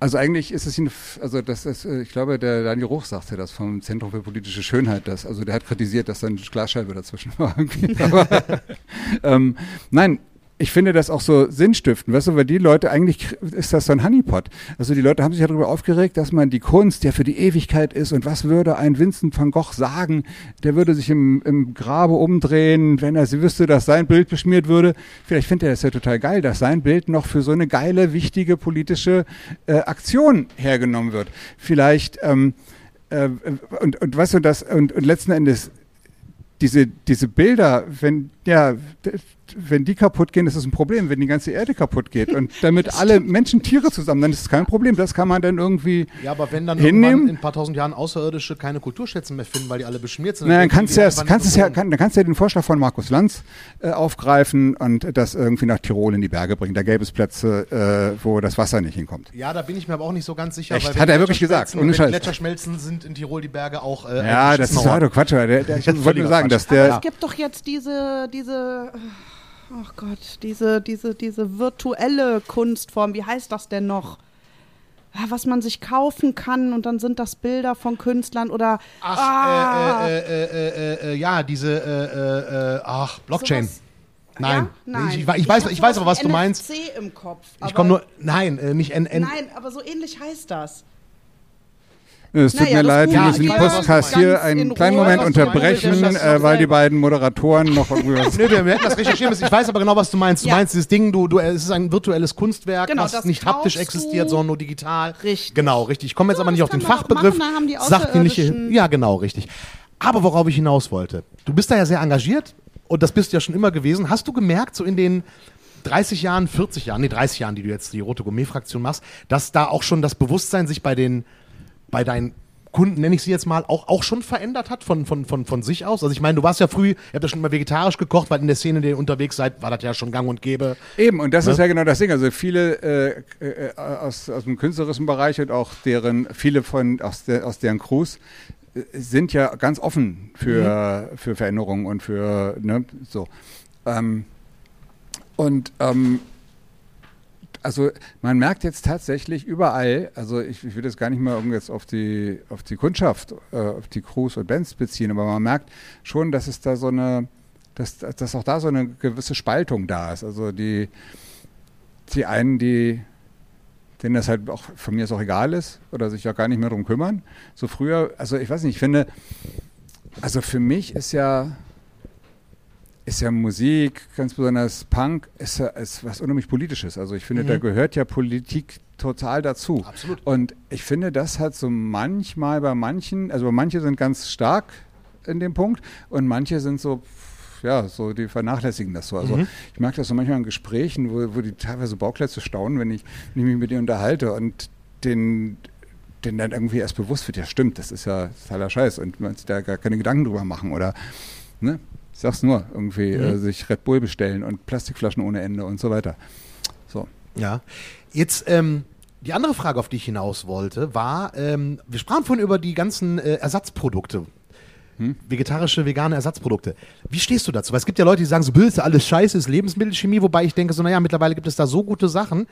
also eigentlich ist es, also das ist, äh, ich glaube, der Daniel Ruch sagte das vom Zentrum für politische Schönheit, das, also der hat kritisiert, dass da eine Glasscheibe dazwischen (laughs) war. Aber, ähm, nein, ich finde das auch so sinnstiftend, weißt du, weil die Leute, eigentlich ist das so ein Honeypot. Also die Leute haben sich ja darüber aufgeregt, dass man die Kunst ja für die Ewigkeit ist und was würde ein Vincent van Gogh sagen? Der würde sich im, im Grabe umdrehen, wenn er sie wüsste, dass sein Bild beschmiert würde. Vielleicht findet er das ja total geil, dass sein Bild noch für so eine geile, wichtige politische äh, Aktion hergenommen wird. Vielleicht, ähm, äh, und, und weißt du, das, und, und letzten Endes, diese, diese Bilder, wenn, ja, wenn die kaputt gehen, ist es ein Problem, wenn die ganze Erde kaputt geht. Und damit (laughs) alle Menschen, Tiere zusammen, dann ist es kein Problem. Das kann man dann irgendwie. Ja, aber wenn dann Hinnehmen? irgendwann in ein paar tausend Jahren Außerirdische keine Kulturschätze mehr finden, weil die alle beschmiert sind. Na, dann kannst du ja, kannst ja, kann, dann kannst du ja den Vorschlag von Markus Lanz äh, aufgreifen und das irgendwie nach Tirol in die Berge bringen. Da gäbe es Plätze, äh, wo das Wasser nicht hinkommt. Ja, da bin ich mir aber auch nicht so ganz sicher. Echt? weil Hat er wirklich gesagt? Ohne wenn Scheiß. Gletscher schmelzen, sind in Tirol die Berge auch. Äh, Ja, das ist doch Quatsch. aber Der, der, ich wollte nur sagen, Quatsch. dass Aber der. es gibt doch jetzt diese, diese, ach Gott, diese, diese, diese virtuelle Kunstform. Wie heißt das denn noch? Was man sich kaufen kann und dann sind das Bilder von Künstlern oder Ach, ah, äh, äh, äh, äh, äh, äh, ja, diese, äh, äh, äh, ach, Blockchain. sowas- Nein. Ja? Nein. Ich, ich, ich, weiß, ich weiß aber, was du meinst. Im Kopf. Ich komme nur, nein, äh, nicht N, N. Nein, aber so ähnlich heißt das. Es tut Naja, mir leid, wir Ja, müssen den Podcast hier einen in kleinen Ruhe, Moment unterbrechen, äh, weil die beiden Moderatoren noch irgendwie was Nee, wir hätten das recherchieren müssen. Ich weiß aber genau, was du meinst. Du Ja. meinst dieses Ding, du, du, es ist ein virtuelles Kunstwerk, Genau, was das nicht haptisch existiert, sondern nur digital. Richtig. Genau, richtig. Ich komme jetzt So, aber nicht auf den Fachbegriff. machen, haben die Ja, genau, richtig. Aber worauf ich hinaus wollte. Du bist da ja sehr engagiert und das bist du ja schon immer gewesen. Hast du gemerkt, so in den 30 Jahren, 40 Jahren, nee, 30 Jahren, die du jetzt die Rote Gourmet-Fraktion machst, dass da auch schon das Bewusstsein sich bei den, bei deinen Kunden, nenne ich sie jetzt mal, auch, auch schon verändert hat von, von, von, von sich aus? Also ich meine, du warst ja früh, ihr habt ja schon immer vegetarisch gekocht, weil in der Szene, in der ihr unterwegs seid, war das ja schon gang und gäbe. Eben, und das Ne? ist ja genau das Ding. Also viele äh, äh, aus, aus dem künstlerischen Bereich und auch deren, viele von aus, der, aus deren Crews äh, sind ja ganz offen für, für Veränderungen und für, ne, so. Ähm, und ähm, also man merkt jetzt tatsächlich überall, also ich, ich will das gar nicht mal jetzt auf die, auf die Kundschaft, äh, auf die Crews und Bands beziehen, aber man merkt schon, dass es da so eine, dass, dass auch da so eine gewisse Spaltung da ist. Also die, die einen, die denen das halt auch von mir ist auch egal ist oder sich auch gar nicht mehr drum kümmern. So früher, also ich weiß nicht, ich finde, also für mich ist ja ist ja Musik, ganz besonders Punk, ist ja ist was unheimlich Politisches. Also ich finde, da gehört ja Politik total dazu. Absolut. Und ich finde, das hat so manchmal bei manchen, also manche sind ganz stark in dem Punkt und manche sind so, ja, so, die vernachlässigen das so. Also ich mag das so manchmal in Gesprächen, wo, wo die teilweise Bauklätze staunen, wenn ich, wenn ich mich mit denen unterhalte und den denen dann irgendwie erst bewusst wird, ja stimmt, das ist ja totaler Scheiß und man sich da gar keine Gedanken drüber machen oder, ne, ich sag's nur, irgendwie Mhm. äh, sich Red Bull bestellen und Plastikflaschen ohne Ende und so weiter. So. Ja. Jetzt, ähm, die andere Frage, auf die ich hinaus wollte, war, ähm, wir sprachen vorhin über die ganzen äh, Ersatzprodukte. Vegetarische, vegane Ersatzprodukte. Wie stehst du dazu? Weil es gibt ja Leute, die sagen, so, "Bäh, ist ja alles scheiße, ist Lebensmittelchemie, wobei ich denke, so, naja, mittlerweile gibt es da so gute Sachen.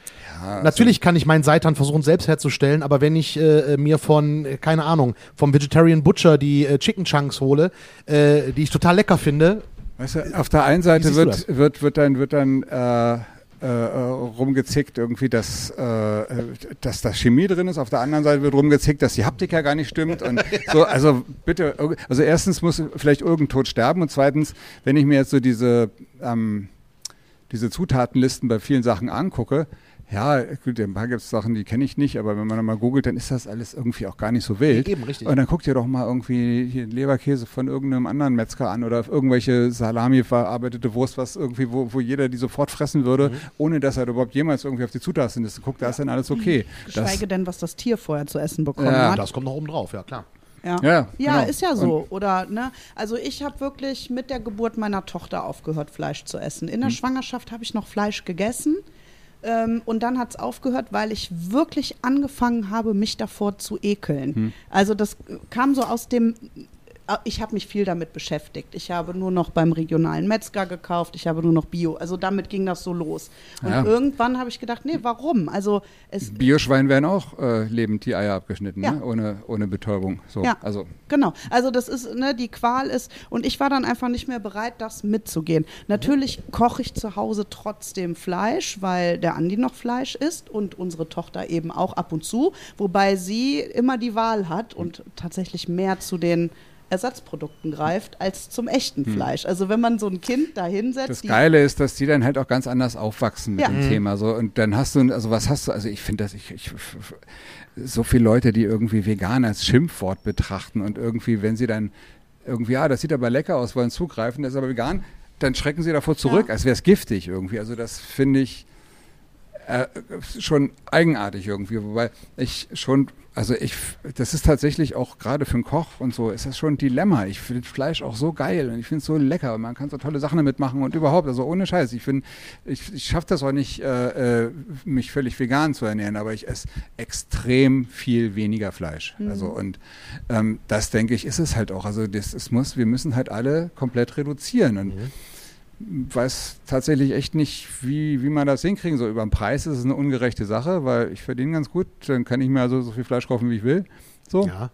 Natürlich kann ich meinen Seitan versuchen, selbst herzustellen, aber wenn ich äh, mir von, äh, keine Ahnung, vom Vegetarian Butcher die äh, Chicken Chunks hole, äh, die ich total lecker finde, Weißt du, auf der einen Seite wird, wird, wird dann, wird dann äh, äh, rumgezickt irgendwie, dass, äh, dass da Chemie drin ist. Auf der anderen Seite wird rumgezickt, dass die Haptik ja gar nicht stimmt. Und (laughs) so, also bitte, also erstens muss vielleicht irgendein Tod sterben und zweitens, wenn ich mir jetzt so diese, ähm, diese Zutatenlisten bei vielen Sachen angucke, ja, gut, ein paar gibt es Sachen, die kenne ich nicht, aber wenn man mal googelt, dann ist das alles irgendwie auch gar nicht so wild. Eben, richtig. Und dann guckt ihr doch mal irgendwie hier Leberkäse von irgendeinem anderen Metzger an oder irgendwelche Salami verarbeitete Wurst, was irgendwie, wo, wo jeder die sofort fressen würde, Mhm. ohne dass er überhaupt jemals irgendwie auf die Zutatenliste guckt, da ist dann alles okay. Das, Geschweige denn, was das Tier vorher zu essen bekommen Ja, hat. das kommt noch oben drauf, ja klar. Ja, Ja, ja genau. ist ja so. Oder, ne? Also ich habe wirklich mit der Geburt meiner Tochter aufgehört, Fleisch zu essen. In der Schwangerschaft habe ich noch Fleisch gegessen. Ähm, und dann hat es aufgehört, weil ich wirklich angefangen habe, mich davor zu ekeln. Hm. Also das kam so aus dem. Äh, Ich habe mich viel damit beschäftigt. Ich habe nur noch beim regionalen Metzger gekauft. Ich habe nur noch Bio. Also damit ging das so los. Und Ja. irgendwann habe ich gedacht, nee, warum? Also es, Bioschwein werden auch äh, lebend die Eier abgeschnitten, Ja. ne? ohne, ohne Betäubung. So, Ja. also Genau, also das ist, ne, die Qual ist, und ich war dann einfach nicht mehr bereit, das mitzugehen. Natürlich koche ich zu Hause trotzdem Fleisch, weil der Andi noch Fleisch isst und unsere Tochter eben auch ab und zu, wobei sie immer die Wahl hat und tatsächlich mehr zu den Ersatzprodukten greift als zum echten Fleisch. Also wenn man so ein Kind da hinsetzt, Das Geile ist, dass die dann halt auch ganz anders aufwachsen mit Ja. dem Thema. So. Und dann hast du, also was hast du, also ich finde das, ich, ich, so viele Leute, die irgendwie vegan als Schimpfwort betrachten und irgendwie, wenn sie dann irgendwie, ja, das sieht aber lecker aus, wollen zugreifen, das ist aber vegan, dann schrecken sie davor zurück, Ja. als wäre es giftig irgendwie. Also das finde ich äh, schon eigenartig irgendwie, wobei ich schon, also ich, das ist tatsächlich auch gerade für einen Koch und so, ist das schon ein Dilemma. Ich finde Fleisch auch so geil und ich finde es so lecker und man kann so tolle Sachen damit machen und überhaupt, also ohne Scheiß. Ich finde, ich, ich schaffe das auch nicht, äh, äh, mich völlig vegan zu ernähren, aber ich esse extrem viel weniger Fleisch. Also und ähm, das denke ich, ist es halt auch. Also das, es muss, wir müssen halt alle komplett reduzieren und weiß tatsächlich echt nicht, wie, wie man das hinkriegen soll. Über den Preis ist es eine ungerechte Sache, weil ich verdiene ganz gut, dann kann ich mir also so viel Fleisch kaufen, wie ich will. So. Ja.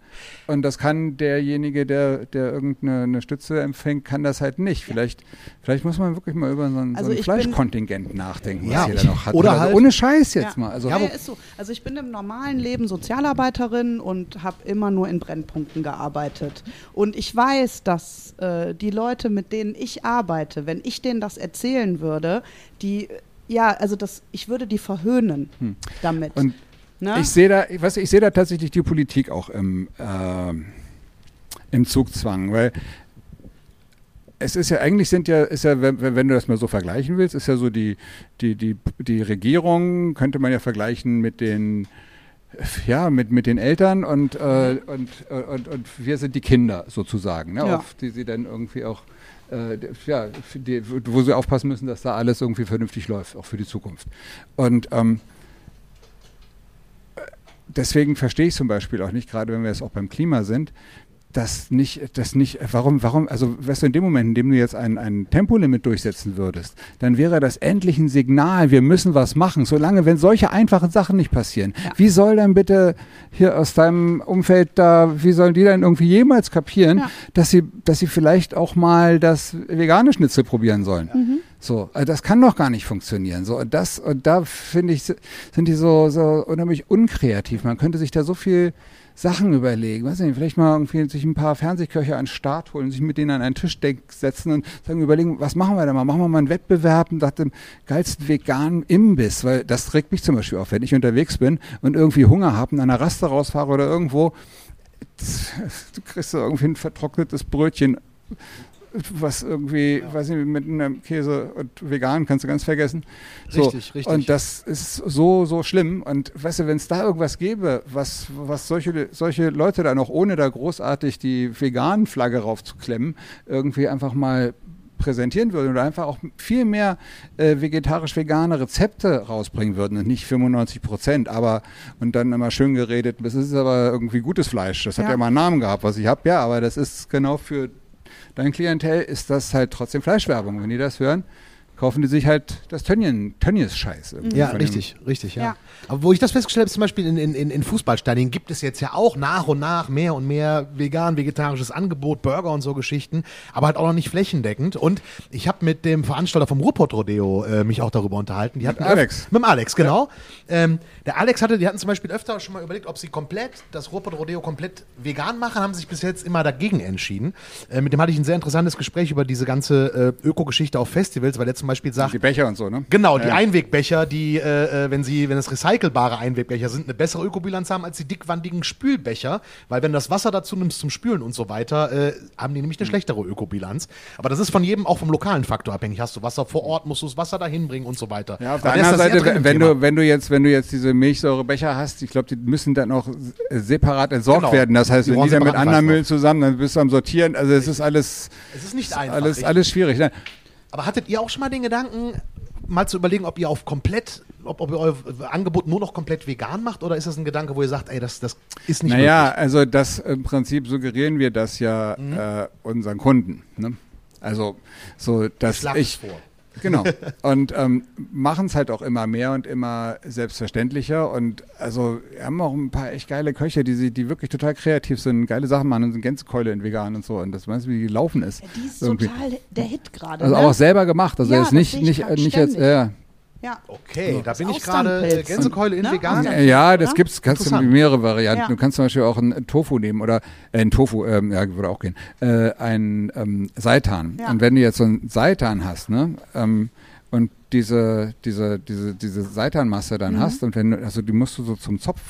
Und das kann derjenige, der, der irgendeine eine Stütze empfängt, kann das halt nicht. Vielleicht, vielleicht muss man wirklich mal über so ein, Also so ein Fleischkontingent nachdenken, Ja, was jeder noch hat. oder Also halt- ohne Scheiß jetzt Ja. mal. Also, ja, ja, ist so. Also ich bin im normalen Leben Sozialarbeiterin und habe immer nur in Brennpunkten gearbeitet. Und ich weiß, dass äh, die Leute, mit denen ich arbeite, wenn ich denen das erzählen würde, die, ja, also das, ich würde die verhöhnen damit. Hm. Und ne? Ich sehe da, ich weiß, ich sehe da tatsächlich die Politik auch im, ähm, im Zugzwang, weil es ist ja eigentlich sind ja, ist ja, wenn, wenn du das mal so vergleichen willst, ist ja so die, die, die, die Regierung könnte man ja vergleichen mit den ja, mit, mit den Eltern und, äh, und, äh, und, und wir sind die Kinder sozusagen, ne, Ja. auf die sie dann irgendwie auch, äh, ja, die, wo sie aufpassen müssen, dass da alles irgendwie vernünftig läuft, auch für die Zukunft. Und ähm, deswegen verstehe ich zum Beispiel auch nicht, gerade wenn wir jetzt auch beim Klima sind, dass nicht, das nicht, warum, warum, also weißt du, in dem Moment, in dem du jetzt ein, ein Tempolimit durchsetzen würdest, dann wäre das endlich ein Signal, wir müssen was machen, solange, wenn solche einfachen Sachen nicht passieren. Wie soll dann bitte hier aus deinem Umfeld da, wie sollen die dann irgendwie jemals kapieren, Ja. dass sie, dass sie vielleicht auch mal das vegane Schnitzel probieren sollen? So, also das kann doch gar nicht funktionieren. So, und das, und da finde ich, sind die so, so unheimlich unkreativ. Man könnte sich da so viel Sachen überlegen. Weiß nicht, vielleicht mal irgendwie sich ein paar Fernsehköche an den Start holen, sich mit denen an einen Tisch setzen und sagen, überlegen, was machen wir da mal? Machen wir mal einen Wettbewerb nach dem geilsten veganen Imbiss, weil das regt mich zum Beispiel auf, wenn ich unterwegs bin und irgendwie Hunger habe und an einer Raste rausfahre oder irgendwo, du kriegst da irgendwie ein vertrocknetes Brötchen, was irgendwie, weiß nicht, mit einem Käse und vegan kannst du ganz vergessen. So. Richtig, richtig. Und das ist so, so schlimm. Und weißt du, wenn es da irgendwas gäbe, was, was solche, solche Leute da noch, ohne da großartig die veganen Flagge raufzuklemmen, irgendwie einfach mal präsentieren würden oder einfach auch viel mehr äh, vegetarisch-vegane Rezepte rausbringen würden und nicht 95 Prozent, aber und dann immer schön geredet, das ist aber irgendwie gutes Fleisch. Das hat Ja. ja mal einen Namen gehabt, was ich habe, ja, aber das ist genau für dein Klientel ist das halt trotzdem Fleischwerbung. Wenn die das hören, kaufen die sich halt das Tönnies Tönnies-Scheiß. irgendwie Ja, von dem- richtig, richtig, ja. Ja. Aber wo ich das festgestellt habe, zum Beispiel in, in, in Fußballstadien gibt es jetzt ja auch nach und nach mehr und mehr vegan, vegetarisches Angebot, Burger und so Geschichten, aber halt auch noch nicht flächendeckend. Und ich habe mit dem Veranstalter vom Ruhrpott-Rodeo äh, mich auch darüber unterhalten. Die hatten Alex. öf- Mit dem Alex, genau. Ähm, der Alex hatte, die hatten zum Beispiel öfter schon mal überlegt, ob sie komplett, das Ruhrpott-Rodeo komplett vegan machen, haben sich bis jetzt immer dagegen entschieden. Äh, mit dem hatte ich ein sehr interessantes Gespräch über diese ganze äh, Öko-Geschichte auf Festivals, weil der zum Beispiel sagt, Die Becher und so, ne? Genau, die Ja. Einwegbecher, die, äh, äh, wenn sie, wenn es recycelbare Einwegbecher sind, eine bessere Ökobilanz haben als die dickwandigen Spülbecher, weil wenn du das Wasser dazu nimmst zum Spülen und so weiter, äh, haben die nämlich eine schlechtere Ökobilanz. Aber das ist von jedem auch vom lokalen Faktor abhängig. Hast du Wasser vor Ort, musst du das Wasser dahin bringen und so weiter. Ja, auf der anderen Seite, wenn Thema. du, wenn du jetzt, wenn du jetzt diese Milchsäurebecher hast, ich glaube, die müssen dann auch separat entsorgt Genau. werden. Das heißt, Die wenn die dann mit anderem Müll zusammen, dann bist du am Sortieren. Also es ist alles, Es ist nicht einfach. alles, alles schwierig. Ne? Aber hattet ihr auch schon mal den Gedanken, mal zu überlegen, ob ihr auf komplett, ob, ob ihr euer Angebot nur noch komplett vegan macht oder ist das ein Gedanke, wo ihr sagt, ey, das, das ist nicht Naja, möglich? also das im Prinzip suggerieren wir das ja Mhm. äh, unseren Kunden. Ne? Also so, dass ich vor. Genau und ähm, machen es halt auch immer mehr und immer selbstverständlicher und also wir haben auch ein paar echt geile Köche, die sie, die wirklich total kreativ sind, geile Sachen machen und sind Gänsekeule in vegan und so und das weißt du, wie die laufen ist. Die ist Irgendwie. total der Hit gerade. Also ne? auch selber gemacht, also Ja, jetzt nicht nicht nicht jetzt ja, Ja. Okay, da bin ich gerade äh, Gänsekeule in Ne? vegan. Ja, das oder? gibt's, kannst du mehrere Varianten. Ja. Du kannst zum Beispiel auch einen Tofu nehmen oder äh, ein Tofu, ähm, ja, würde auch gehen, äh, ein ähm, Seitan. Ja. Und wenn du jetzt so einen Seitan hast, ne, ähm, und diese, diese, diese, diese Seitanmasse dann Mhm. hast und wenn du, also die musst du so zum Zopf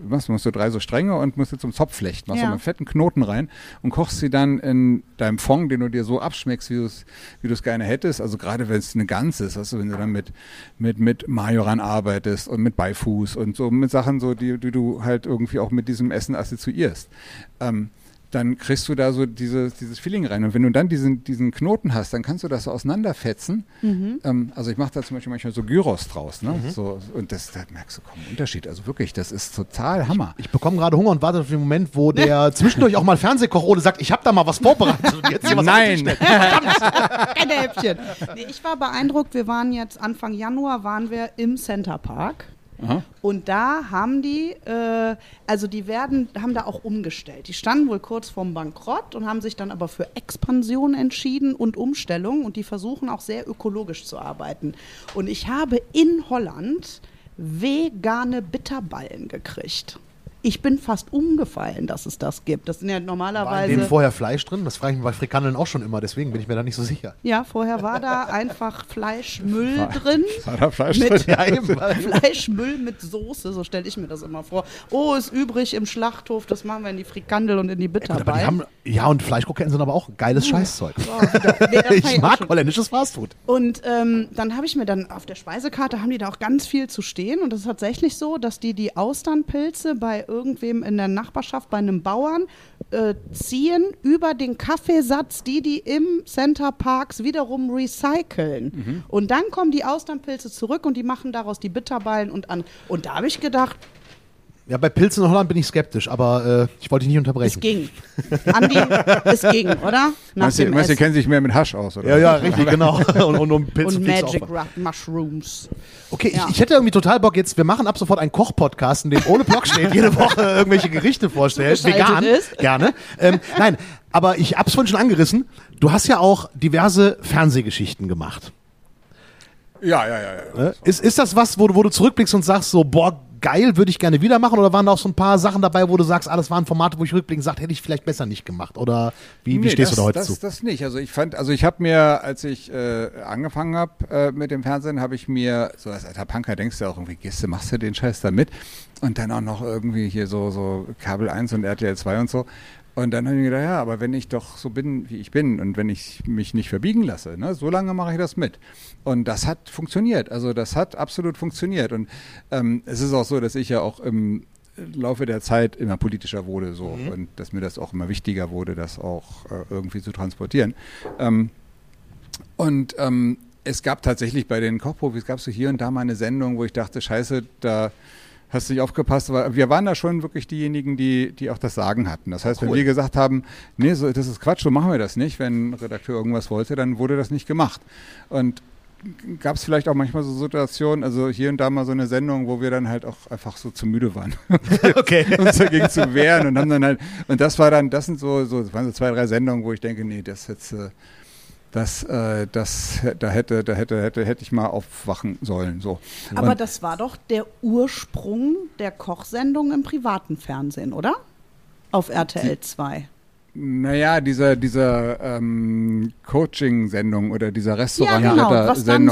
was, musst du drei so Stränge und musst du zum Zopf flechten, machst Ja. einen fetten Knoten rein und kochst sie dann in deinem Fond, den du dir so abschmeckst, wie du es wie gerne hättest. Also gerade wenn es eine Gans ist, also wenn du dann mit, mit, mit Majoran arbeitest und mit Beifuß und so mit Sachen, so, die, die du halt irgendwie auch mit diesem Essen assoziierst. Ähm, dann kriegst du da so dieses, dieses Feeling rein. Und wenn du dann diesen, diesen Knoten hast, dann kannst du das so auseinanderfetzen. Mhm. Ähm, also ich mache da zum Beispiel manchmal so Gyros draus. Ne? So, und das, da merkst du kaum einen Unterschied. Also wirklich, das ist total Hammer. Ich bekomme gerade Hunger und warte auf den Moment, wo der zwischendurch auch mal (laughs) Fernsehkoch ohne sagt, ich habe da mal was vorbereitet und jetzt hier was Nein. Keine (laughs) Häppchen. Nee, ich war beeindruckt. Wir waren jetzt Anfang Januar waren wir im Center Park. Und da haben die, äh, also die werden, haben da auch umgestellt. Die standen wohl kurz vorm Bankrott und haben sich dann aber für Expansion entschieden und Umstellung und die versuchen auch sehr ökologisch zu arbeiten. Und ich habe in Holland vegane Bitterballen gekriegt. Ich bin fast umgefallen, dass es das gibt. Das sind ja War in normalerweise. denen vorher Fleisch drin? Das frage ich mich bei Frikandeln auch schon immer, deswegen bin ich mir da nicht so sicher. ja, vorher war da einfach Fleischmüll drin. War da Fleisch Mit drin? Ja, eben. (laughs) Fleischmüll mit Soße, so stelle ich mir das immer vor. Oh, ist übrig im Schlachthof, das machen wir in die Frikandel und in die Bitterballen. haben, ja, und Fleischkroketten sind aber auch geiles Scheißzeug. Oh, wieder- nee, (laughs) Ich mag schon. holländisches Fastfood. Und ähm, dann habe ich mir dann auf der Speisekarte haben die da auch ganz viel zu stehen und das ist tatsächlich so, dass die die Austernpilze bei irgendwem in der Nachbarschaft, bei einem Bauern äh, ziehen über den Kaffeesatz, die die im Center Parks wiederum recyceln. Und dann kommen die Austernpilze zurück und die machen daraus die Bitterballen und an. Und da habe ich gedacht, Ja, bei Pilzen in Holland bin ich skeptisch, aber äh, ich wollte dich nicht es unterbrechen. ging. Andi, es ging, oder? Nach Meinst du, meinst, du kennen sich mehr mit Hasch aus, oder? Ja, ja, richtig, genau. (laughs) Und, und um Pilze und Magic Mushrooms. Okay, Ja. ich, ich hätte irgendwie total Bock jetzt, wir machen ab sofort einen Koch-Podcast, in dem ohne Block steht, jede Woche irgendwelche Gerichte vorstellt. Zugeschaltet Vegan, ist. gerne. Ähm, nein, aber ich hab's vorhin schon angerissen. Du hast ja auch diverse Fernsehgeschichten gemacht. Ja, ja, ja. ja. Ne? Ist, ist das was, wo du, wo du zurückblickst und sagst so, boah, geil, würde ich gerne wieder machen? Oder waren da auch so ein paar Sachen dabei, wo du sagst, ah, das waren Formate, wo ich rückblickend sage, hätte ich vielleicht besser nicht gemacht? Oder wie, wie Nee, stehst das, du da heute das, zu? Das nicht. Also ich fand, also ich habe mir, als ich äh, angefangen habe äh, mit dem Fernsehen, habe ich mir, so als alter Punker denkst du auch irgendwie, gehst du, machst du den Scheiß da mit? Und dann auch noch irgendwie hier so, so Kabel 1 und RTL 2 und so. Und dann habe ich mir gedacht, ja, aber wenn ich doch so bin, wie ich bin und wenn ich mich nicht verbiegen lasse, ne, so lange mache ich das mit. Und das hat funktioniert. Also das hat absolut funktioniert. Und ähm, es ist auch so, dass ich ja auch im Laufe der Zeit immer politischer wurde so und dass mir das auch immer wichtiger wurde, das auch äh, irgendwie zu transportieren. Ähm, Und ähm, es gab tatsächlich bei den Kochprofis, gab es so hier und da mal eine Sendung, wo ich dachte, scheiße, da hast du nicht aufgepasst. Aber wir waren da schon wirklich diejenigen, die, die auch das Sagen hatten. Das heißt, wenn Cool. wir gesagt haben, nee, so, das ist Quatsch, so machen wir das nicht, wenn ein Redakteur irgendwas wollte, dann wurde das nicht gemacht. Und gab es vielleicht auch manchmal so Situationen, also hier und da mal so eine Sendung, wo wir dann halt auch einfach so zu müde waren, (laughs) Okay. (laughs) uns dagegen zu wehren und haben dann halt, und das war dann, das sind so, so, das waren so zwei, drei Sendungen, wo ich denke, nee, das jetzt, äh, das, äh, das, da hätte, da hätte, hätte, hätte ich mal aufwachen sollen, so. Aber Und- das war doch der Ursprung der Kochsendung im privaten Fernsehen, oder? Auf RTL 2. Naja, dieser, dieser ähm, Coaching-Sendung oder dieser Ja, Restaurant genau,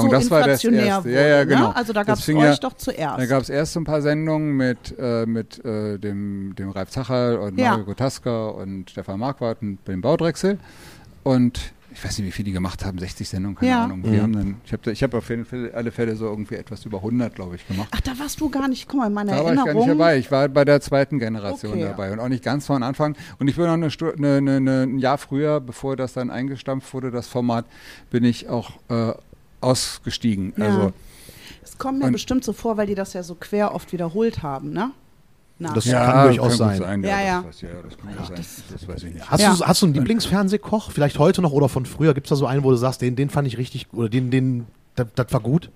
das war das erste. wurde. ja, ja, genau. Ne? Also da gab es euch ja- doch zuerst. Da gab es erst so ein paar Sendungen mit, äh, mit äh, dem, dem Ralf Zacher und Ja. Mario Gotaska und Stefan Marquardt und dem Baudrechsel. Und ich weiß nicht, wie viele die gemacht haben, 60 Sendungen, keine Ja. Ahnung. Wir haben dann, ich habe ich hab auf jeden Fall alle Fälle so irgendwie etwas über 100, glaube ich, gemacht. Ach, da warst du gar nicht, guck mal, in meiner Da war ich Erinnerung. gar nicht dabei. Ich war bei der zweiten Generation Okay, dabei und auch nicht ganz von Anfang. Und ich bin noch eine, eine, eine, eine, ein Jahr früher, bevor das dann eingestampft wurde, das Format, bin ich auch äh, ausgestiegen. Ja. Also Es kommt mir Und- bestimmt so vor, weil die das ja so quer oft wiederholt haben, ne? Na. Das kann durchaus gut sein. Ja, ja. Das, weiß, ja, das kann ja sein. Das weiß ich nicht. Hast, Ja. du, hast du einen Lieblingsfernsehkoch? Vielleicht heute noch oder von früher? Gibt es da so einen, wo du sagst, den, den fand ich richtig, oder den, den, das, das war gut?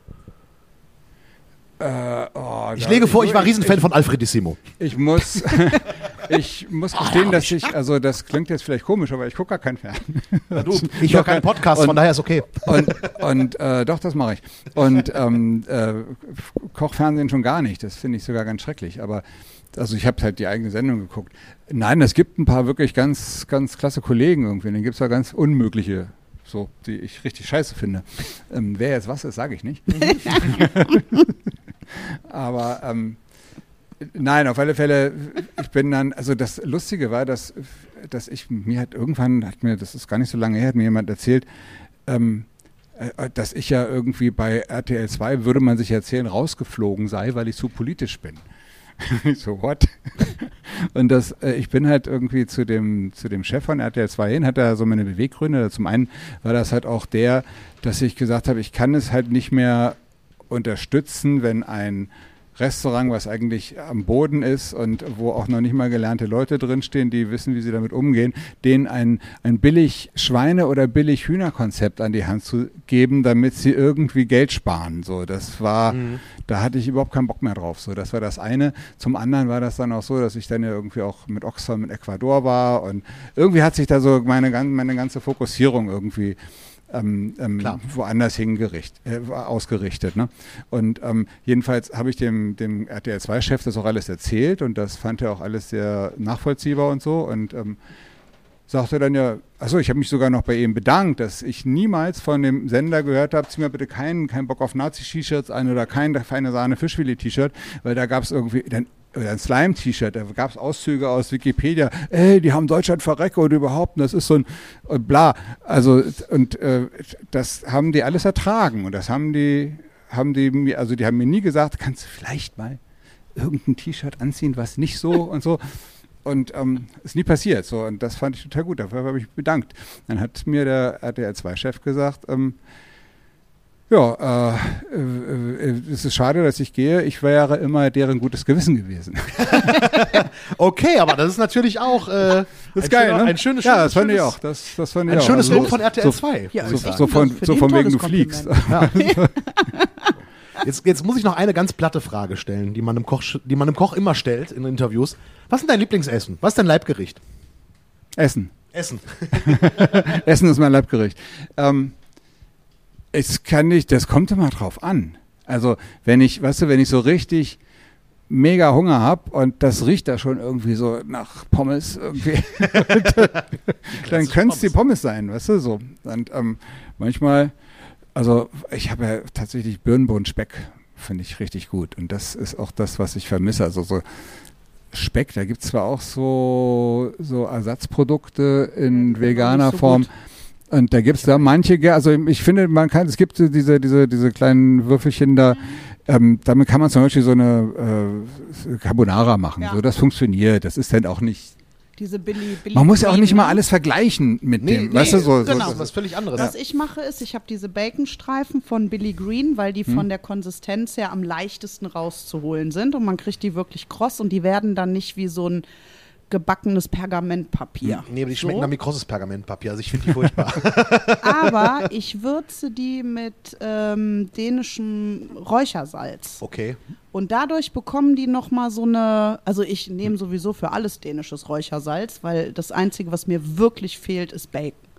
Äh, oh, Ich lege vor, ich war ich- Riesenfan von Alfredissimo. Ich muss, (laughs) ich muss gestehen, dass ich, also das klingt jetzt vielleicht komisch, aber ich gucke gar keinen Fernsehen. (laughs) Ich höre keinen Podcast, von daher ist okay. Und, und äh, doch, das mache ich. Und ähm, äh, Kochfernsehen schon gar nicht. Das finde ich sogar ganz schrecklich. Aber also ich habe halt die eigene Sendung geguckt. Nein, es gibt ein paar wirklich ganz, ganz klasse Kollegen irgendwie. Dann gibt es da ganz unmögliche, so, die ich richtig scheiße finde. Ähm, wer jetzt was ist, sage ich nicht. (laughs) Aber ähm, nein, auf alle Fälle, ich bin dann, also das Lustige war, dass, dass ich, mir hat irgendwann, hat mir, das ist gar nicht so lange her, hat mir jemand erzählt, ähm, äh, dass ich ja irgendwie bei RTL 2, würde man sich erzählen, rausgeflogen sei, weil ich zu politisch bin. (laughs) So, what? Und das, äh, ich bin halt irgendwie zu dem, zu dem Chef von RTL 2 hin, hat er so meine Beweggründe. Zum einen war das halt auch der, dass ich gesagt habe, ich kann es halt nicht mehr unterstützen, wenn ein Restaurant, was eigentlich am Boden ist und wo auch noch nicht mal gelernte Leute drinstehen, die wissen, wie sie damit umgehen, denen ein, ein billig Schweine- oder billig Hühnerkonzept an die Hand zu geben, damit sie irgendwie Geld sparen. So, das war, da hatte ich überhaupt keinen Bock mehr drauf. So, das war das eine. Zum anderen war das dann auch so, dass ich dann ja irgendwie auch mit Oxfam in Ecuador war und irgendwie hat sich da so meine, meine ganze Fokussierung irgendwie ähm, ähm, woanders hingericht, äh, ausgerichtet. Ne? Und ähm, jedenfalls habe ich dem, dem RTL2-Chef das auch alles erzählt und das fand er auch alles sehr nachvollziehbar und so. Und ähm, sagte dann ja, achso, ich habe mich sogar noch bei ihm bedankt, dass ich niemals von dem Sender gehört habe, zieh mir bitte keinen, keinen Bock auf Nazi-T-Shirts ein oder kein feine Sahne Fischfilet-T-Shirt, weil da gab es irgendwie dann oder ein Slime-T-Shirt, da gab es Auszüge aus Wikipedia, ey, die haben Deutschland verrecke und überhaupt, und das ist so ein und bla. Also und äh, das haben die alles ertragen und das haben die, haben die mir, also die haben mir nie gesagt, kannst du vielleicht mal irgendein T-Shirt anziehen, was nicht so (laughs) und so. Und ähm, ist nie passiert. So, und das fand ich total gut. Dafür habe ich mich bedankt. Dann hat mir der RTL2-Chef gesagt, ähm, ja, äh, äh, äh, es ist schade, dass ich gehe. Ich wäre immer deren gutes Gewissen gewesen. (laughs) Okay, aber das ist natürlich auch äh, Das ein schöner, Ein schönes, Ja, das fand ich auch. Das, das fand ich Ein auch. schönes Also Lob von RTL so, 2. Ja, muss ich ist So, so von, Das finde so von wegen, du fliegst. Kompliment. (laughs) Jetzt, jetzt muss ich noch eine ganz platte Frage stellen, die man, im Koch, die man im Koch immer stellt in Interviews. Was ist dein Lieblingsessen? Was ist dein Leibgericht? Essen. Essen. (laughs) Essen ist mein Leibgericht. Ähm, es kann nicht, das kommt immer drauf an. Also, wenn ich, weißt du, wenn ich so richtig mega Hunger habe und das riecht da schon irgendwie so nach Pommes irgendwie, (laughs) dann können es die Pommes sein, weißt du, so. Und ähm, manchmal, also ich habe ja tatsächlich Birnenbohnen-Speck, finde ich richtig gut. Und das ist auch das, was ich vermisse. Also so Speck, da gibt es zwar auch so, so Ersatzprodukte in Ja, veganer so Form. gut. Und da gibt es da manche, also ich finde, man kann, es gibt diese, diese, diese kleinen Würfelchen da, ähm, damit kann man zum Beispiel so eine äh, Carbonara machen. Ja. So, das funktioniert. Das ist dann auch nicht Diese Billy, Billy Man muss ja auch nicht mal alles vergleichen mit Nee, dem, nee, weißt du, so, genau. so, Das ist so was völlig anderes. Was ich mache, ist, ich habe diese Baconstreifen von Billy Green, weil die Hm. von der Konsistenz her am leichtesten rauszuholen sind und man kriegt die wirklich kross und die werden dann nicht wie so ein gebackenes Pergamentpapier. Nee, aber die schmecken so. dann wie krosses Pergamentpapier. Also ich finde die furchtbar. (laughs) (laughs) Aber ich würze die mit ähm, dänischem Räuchersalz. okay. Und dadurch bekommen die nochmal so eine, also ich nehme sowieso für alles dänisches Räuchersalz, weil das Einzige, was mir wirklich fehlt, ist Bacon.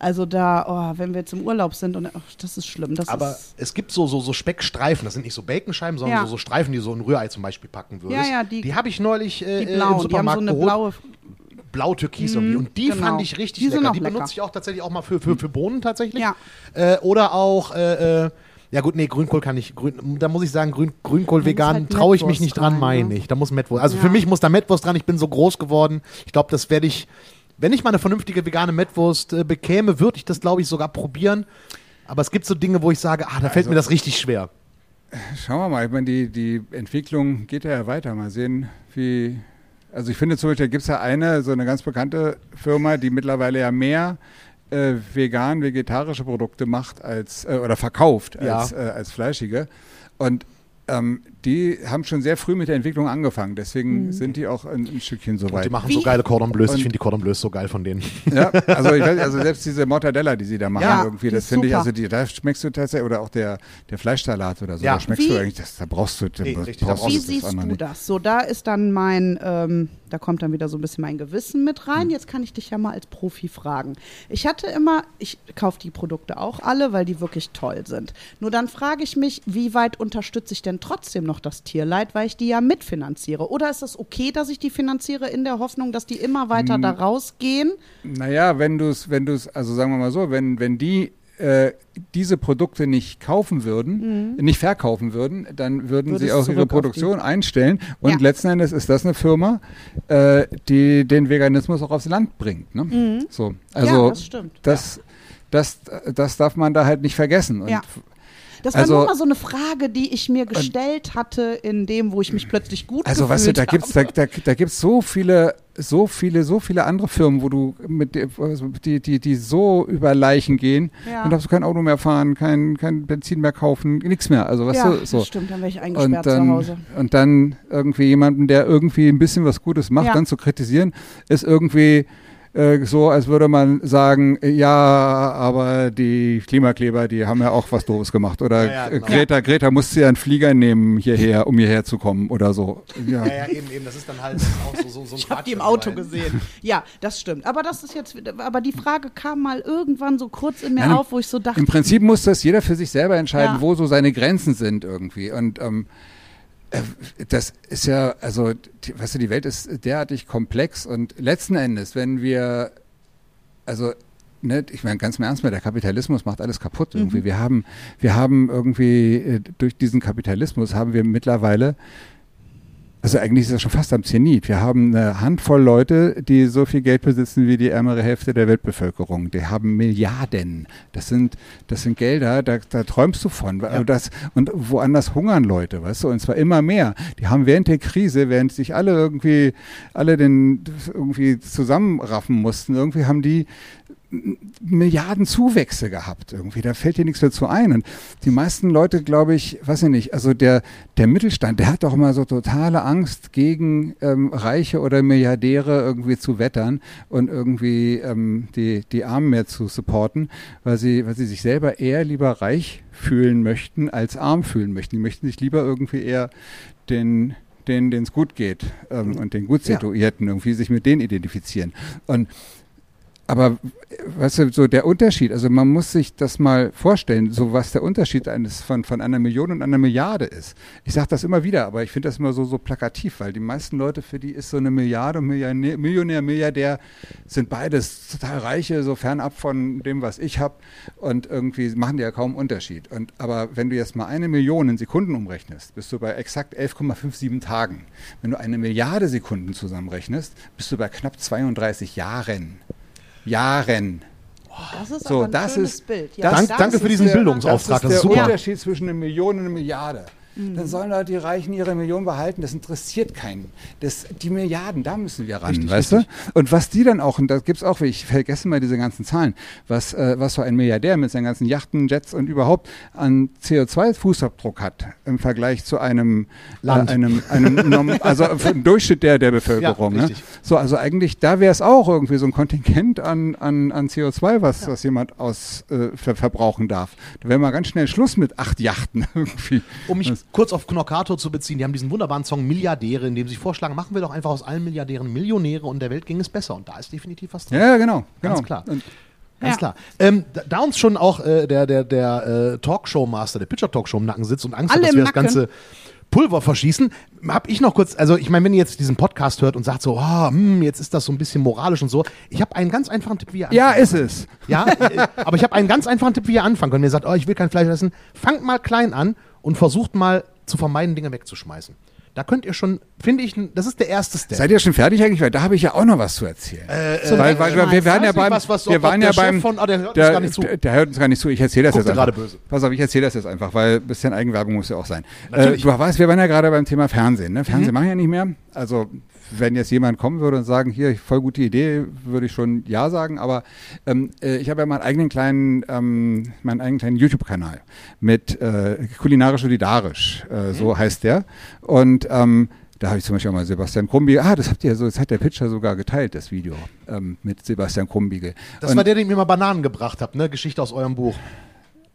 Also da, oh, wenn wir jetzt im Urlaub sind und ach, das ist schlimm. Das Aber ist, es gibt so, so, so Speckstreifen, das sind nicht so Baconscheiben, sondern Ja. so, so Streifen, die so ein Rührei zum Beispiel packen würdest. Ja, ja, die- habe ich neulich äh, die äh, blauen, im die haben so Supermarkt eine geholt. blaue. Blau-Türkis irgendwie. Und die genau. fand ich richtig Die lecker. Die lecker. benutze ich auch tatsächlich auch mal für, für, für Bohnen tatsächlich. Ja. Äh, oder auch, äh, äh, ja gut, nee, Grünkohl kann ich, Grün, da muss ich sagen, Grün, Grünkohl vegan halt traue ich mich nicht dran, rein, meine ne? ich. Da muss Mettwurst, also für mich muss da Mettwurst dran, ich bin so groß geworden. Ich glaube, das werde ich, wenn ich mal eine vernünftige vegane Mettwurst äh, bekäme, würde ich das, glaube ich, sogar probieren. Aber es gibt so Dinge, wo ich sage, ah, da fällt Also- mir das richtig schwer. Schauen wir mal, ich meine, die, die Entwicklung geht ja weiter. Mal sehen, wie. Also ich finde zum Beispiel, da gibt es ja eine, so eine ganz bekannte Firma, die mittlerweile ja mehr äh, vegan, vegetarische Produkte macht als äh, oder verkauft Ja. als, äh, als fleischige. Und ähm, die haben schon sehr früh mit der Entwicklung angefangen. Deswegen sind die auch ein, ein Stückchen so Und weit. die machen Wie- so geile Cordon Bleus. Ich Und- finde die Cordon Bleus so geil von denen. Ja, (laughs) also, ich weiß, also selbst diese Mortadella, die sie da machen, Ja, irgendwie, das finde ich, also die, da schmeckst du tatsächlich, oder auch der, der Fleischsalat oder so, Ja. da schmeckst Wie- du eigentlich, das, da brauchst du, da Nee, richtig, da brauchst brauchst Wie das siehst andere du das? So, da ist dann mein, ähm, da kommt dann wieder so ein bisschen mein Gewissen mit Hm. rein. Jetzt kann ich dich ja mal als Profi fragen. Ich hatte immer, ich kaufe die Produkte auch alle, weil die wirklich toll sind. Nur dann frage ich mich, wie weit unterstütze ich denn trotzdem noch das Tierleid, weil ich die ja mitfinanziere? Oder ist es okay, dass ich die finanziere in der Hoffnung, dass die immer weiter Hm. da rausgehen? Naja, wenn du es, wenn du es, also sagen wir mal so, wenn, wenn die äh, diese Produkte nicht kaufen würden, nicht verkaufen würden, dann würden Würde sie auch ihre Produktion einstellen. Und Ja. letzten Endes ist das eine Firma, äh, die den Veganismus auch aufs Land bringt. Ne? So, also Mhm. ja, das stimmt. das, das, das darf man da halt nicht vergessen. Und Ja. Das war Also- nur mal so eine Frage, die ich mir gestellt hatte, in dem, wo ich mich plötzlich gut Also gefühlt weißt du, da gibt's da, habe. da, da gibt's so viele, so viele, so viele andere Firmen, wo du mit also die, die, die so über Leichen gehen, Ja. dann darfst du kein Auto mehr fahren, kein, kein Benzin mehr kaufen, nichts mehr. Also weißt ja, du, so. das stimmt, dann wäre ich Und eingesperrt zu dann, Hause. und dann irgendwie jemanden, der irgendwie ein bisschen was Gutes macht, Ja. dann zu kritisieren, ist irgendwie äh, so, als würde man sagen, ja, aber die Klimakleber, die haben ja auch was Doofes gemacht. Oder Ja, ja, genau. Greta, Greta musste ja einen Flieger nehmen hierher, um hierher zu kommen oder so. Ja. Ja, ja, eben, eben. Das ist dann halt auch so, so, so ein Ich habe die im. Auto gesehen. Ja, das stimmt. Aber das ist jetzt, aber die Frage kam mal irgendwann so kurz in mir Nein, auf, wo ich so dachte, Im Prinzip muss das jeder für sich selber entscheiden, Ja. wo so seine Grenzen sind irgendwie. Und ähm, äh, das ist ja, also, die, weißt du, die Welt ist derartig komplex und letzten Endes, wenn wir, also, ne, ich meine, ganz im Ernst mal, der Kapitalismus macht alles kaputt irgendwie. Wir haben, wir haben irgendwie äh, durch diesen Kapitalismus haben wir mittlerweile also eigentlich ist das schon fast am Zenit. Wir haben eine Handvoll Leute, die so viel Geld besitzen wie die ärmere Hälfte der Weltbevölkerung. Die haben Milliarden. Das sind, das sind Gelder, da, da träumst du von. Ja. Das, und woanders hungern Leute, weißt du, und zwar immer mehr. Die haben während der Krise, während sich alle irgendwie, alle den irgendwie zusammenraffen mussten, irgendwie haben die Milliarden Zuwächse gehabt irgendwie. Da fällt dir nichts dazu ein. Und die meisten Leute, glaube ich, weiß ich nicht, also der, der Mittelstand, der hat doch immer so totale Angst, gegen ähm, Reiche oder Milliardäre irgendwie zu wettern und irgendwie ähm, die, die Armen mehr zu supporten, weil sie, weil sie sich selber eher lieber reich fühlen möchten, als arm fühlen möchten. Die möchten sich lieber irgendwie eher den denen es gut geht ähm, und den gut Ja. situierten irgendwie sich mit denen identifizieren. Und aber weißt du, so der Unterschied, also man muss sich das mal vorstellen, so was der Unterschied eines von, von einer Million und einer Milliarde ist. Ich sage das immer wieder, aber ich finde das immer so, so plakativ, weil die meisten Leute, für die ist so eine Milliarde und Millionär, Millionär, Milliardär, sind beides total reiche, so fernab von dem, was ich habe und irgendwie machen die ja kaum Unterschied. Und, aber wenn du jetzt mal eine Million in Sekunden umrechnest, bist du bei exakt 11,57 Tagen. Wenn du eine Milliarde Sekunden zusammenrechnest, bist du bei knapp 32 Jahren. Jahren. das ist So, aber ein das schönes ist- Bild. das- Dank- danke ist für diesen der- Bildungsauftrag, Das das ist ist der super. Unterschied zwischen einer Million und einer Milliarde. Dann sollen da die Reichen ihre Millionen behalten. Das interessiert keinen. Das, die Milliarden, da müssen wir ran, Richtig, weißt richtig. du? Und was die dann auch, und da gibt's auch, ich vergesse mal diese ganzen Zahlen, was, äh, was so ein Milliardär mit seinen ganzen Yachten, Jets und überhaupt an CO2-Fußabdruck hat im Vergleich zu einem Land. Äh, einem, einem (laughs) Norm- also den Durchschnitt der, der Bevölkerung. Ja, ne? So, also eigentlich, da wäre es auch irgendwie so ein Kontingent an, an, an CO2, was, was jemand aus äh, ver verbrauchen darf. Da wäre mal ganz schnell Schluss mit acht Yachten (laughs) irgendwie. Um mich Das- kurz auf Knockato zu beziehen, die haben diesen wunderbaren Song Milliardäre, in dem sie vorschlagen, machen wir doch einfach aus allen Milliardären Millionäre und der Welt ging es besser. Und da ist definitiv was dran. Ja, ja, genau. genau. Ganz klar. Und, Ganz Ja. klar. Ähm, da, uns schon auch äh, der, der, der äh, Talkshow-Master, der Pitcher-Talkshow im Nacken sitzt und Angst Alle hat, dass wir das ganze Pulver verschießen, habe ich noch kurz, also ich meine, wenn ihr jetzt diesen Podcast hört und sagt so, ah, hm, jetzt ist das so ein bisschen moralisch und so, ich habe einen ganz einfachen Tipp, wie ihr ja, anfangen ist es. ja, äh, aber ich habe einen ganz einfachen Tipp, wie ihr anfangen könnt. Wenn ihr sagt, oh, ich will kein Fleisch essen, fangt mal klein an und versucht mal zu vermeiden, Dinge wegzuschmeißen. Da könnt ihr schon, finde ich, das ist der erste Step. Seid ihr schon fertig eigentlich? Weil da habe ich ja auch noch was zu erzählen. Zum weil, weil, weil wir waren ja beim, was- was- wir waren der ja Chef beim, von- ah, der hört uns der, gar nicht zu. Der, der hört uns gar nicht zu. Ich erzähle das Guckt jetzt einfach. gerade böse. Pass auf, ich erzähle das jetzt einfach, weil ein bisschen Eigenwerbung muss ja auch sein. Äh, du weißt, wir waren ja gerade beim Thema Fernsehen. Ne? Mhm. Fernsehen machen ja nicht mehr. Also wenn jetzt jemand kommen würde und sagen, hier, voll gute Idee, würde ich schon ja sagen. Aber ähm, äh, ich habe ja meinen eigenen kleinen, ähm, meinen eigenen kleinen YouTube-Kanal mit äh, kulinarisch solidarisch, äh, so Mhm. heißt der. Und ähm, da habe ich zum Beispiel auch mal Sebastian Krumbiegel, ah, das habt ihr so, das hat der Pitcher sogar geteilt, das Video ähm, mit Sebastian Krumbiegel. Das Und- war der, den ihr mir mal Bananen gebracht habt, ne? Geschichte aus eurem Buch.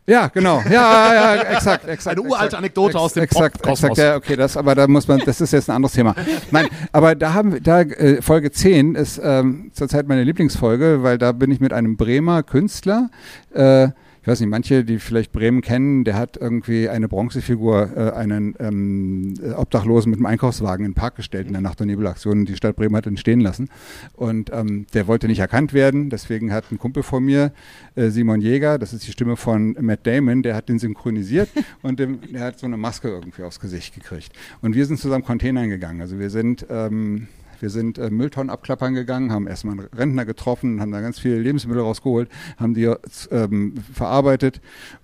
Ja, genau. Ja, ja, exakt, exakt. Eine uralte. Anekdote aus dem exakt, Popkosmos. exakt, ja, okay, das, aber da muss man, das ist jetzt ein anderes Thema. Nein, aber da haben wir, da, äh, Folge 10 ist ähm, zurzeit meine Lieblingsfolge, weil da bin ich mit einem Bremer Künstler, äh, ich weiß nicht, manche, die vielleicht Bremen kennen, der hat irgendwie eine Bronzefigur, äh, einen ähm, äh, Obdachlosen mit einem Einkaufswagen in den Park gestellt in der Nacht- und Nebelaktion. Die Stadt Bremen hat ihn stehen lassen. Und ähm, der wollte nicht erkannt werden. Deswegen hat ein Kumpel von mir, äh, Simon Jäger, das ist die Stimme von Matt Damon, der hat den synchronisiert (laughs) und dem, der hat so eine Maske irgendwie aufs Gesicht gekriegt. Und wir sind zusammen Containern gegangen. Also wir sind ähm, wir sind äh, Mülltonnen abklappern gegangen, haben erstmal einen Rentner getroffen, haben da ganz viele Lebensmittel rausgeholt, haben die ähm, verarbeitet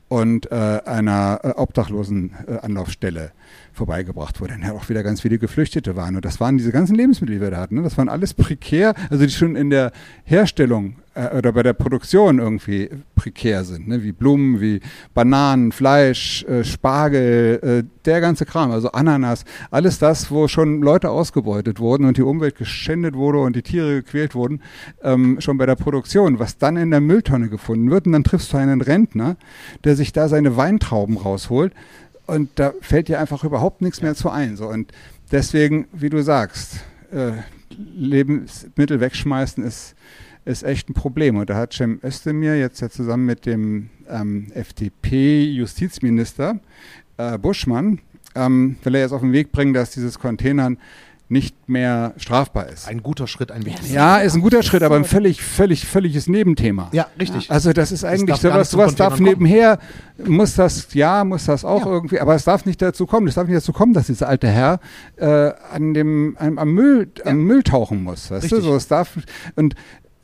und äh, einer äh, obdachlosen äh, Anlaufstelle vorbeigebracht wurde. Dann ja auch wieder ganz viele Geflüchtete waren. Und das waren diese ganzen Lebensmittel, die wir da hatten. Ne? Das waren alles prekär, also die schon in der Herstellung äh, oder bei der Produktion irgendwie prekär sind. Ne? Wie Blumen, wie Bananen, Fleisch, äh, Spargel, äh, der ganze Kram, also Ananas. Alles das, wo schon Leute ausgebeutet wurden und die Umwelt geschändet wurde und die Tiere gequält wurden, ähm, schon bei der Produktion, was dann in der Mülltonne gefunden wird. Und dann triffst du einen Rentner, der sich da seine Weintrauben rausholt und da fällt dir einfach überhaupt nichts mehr zu ein. So. Und deswegen, wie du sagst, äh, Lebensmittel wegschmeißen ist, ist echt ein Problem. Und da hat Cem Özdemir jetzt ja zusammen mit dem ähm, FDP-Justizminister äh, Buschmann, ähm, will er jetzt auf den Weg bringen, dass dieses Containern nicht mehr strafbar ist. Ein guter Schritt, ein wichtiger. Ja, ist ein guter Schritt, aber ein völlig, völlig, völliges Nebenthema. Ja, richtig. Also das ist eigentlich gar sowas, sowas darf nebenher, muss das, ja, muss das auch Ja. irgendwie, aber es darf nicht dazu kommen, es darf nicht dazu kommen, dass dieser alte Herr äh, an dem, am, am Müll, am Müll tauchen muss, weißt du, Richtig. so, es darf, und,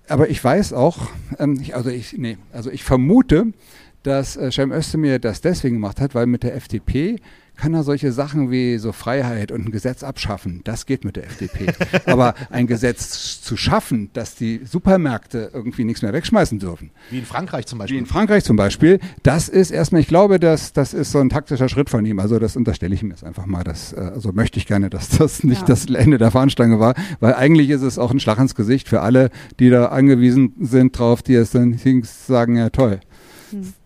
aber ich weiß auch, ähm, ich, also ich, nee, also ich vermute, dass äh, Cem Özdemir das deswegen gemacht hat, weil mit der FDP kann er solche Sachen wie so Freiheit und ein Gesetz abschaffen. Das geht mit der FDP. (laughs) Aber ein Gesetz zu schaffen, dass die Supermärkte irgendwie nichts mehr wegschmeißen dürfen, Wie in Frankreich zum wie Beispiel. in Frankreich zum Beispiel, das ist erstmal, ich glaube, dass das ist so ein taktischer Schritt von ihm. Also das unterstelle ich ihm jetzt einfach mal. Das, äh, also möchte ich gerne, dass das nicht Ja. das Ende der Fahnenstange war, weil eigentlich ist es auch ein Schlag ins Gesicht für alle, die da angewiesen sind drauf, die es dann sagen, ja toll.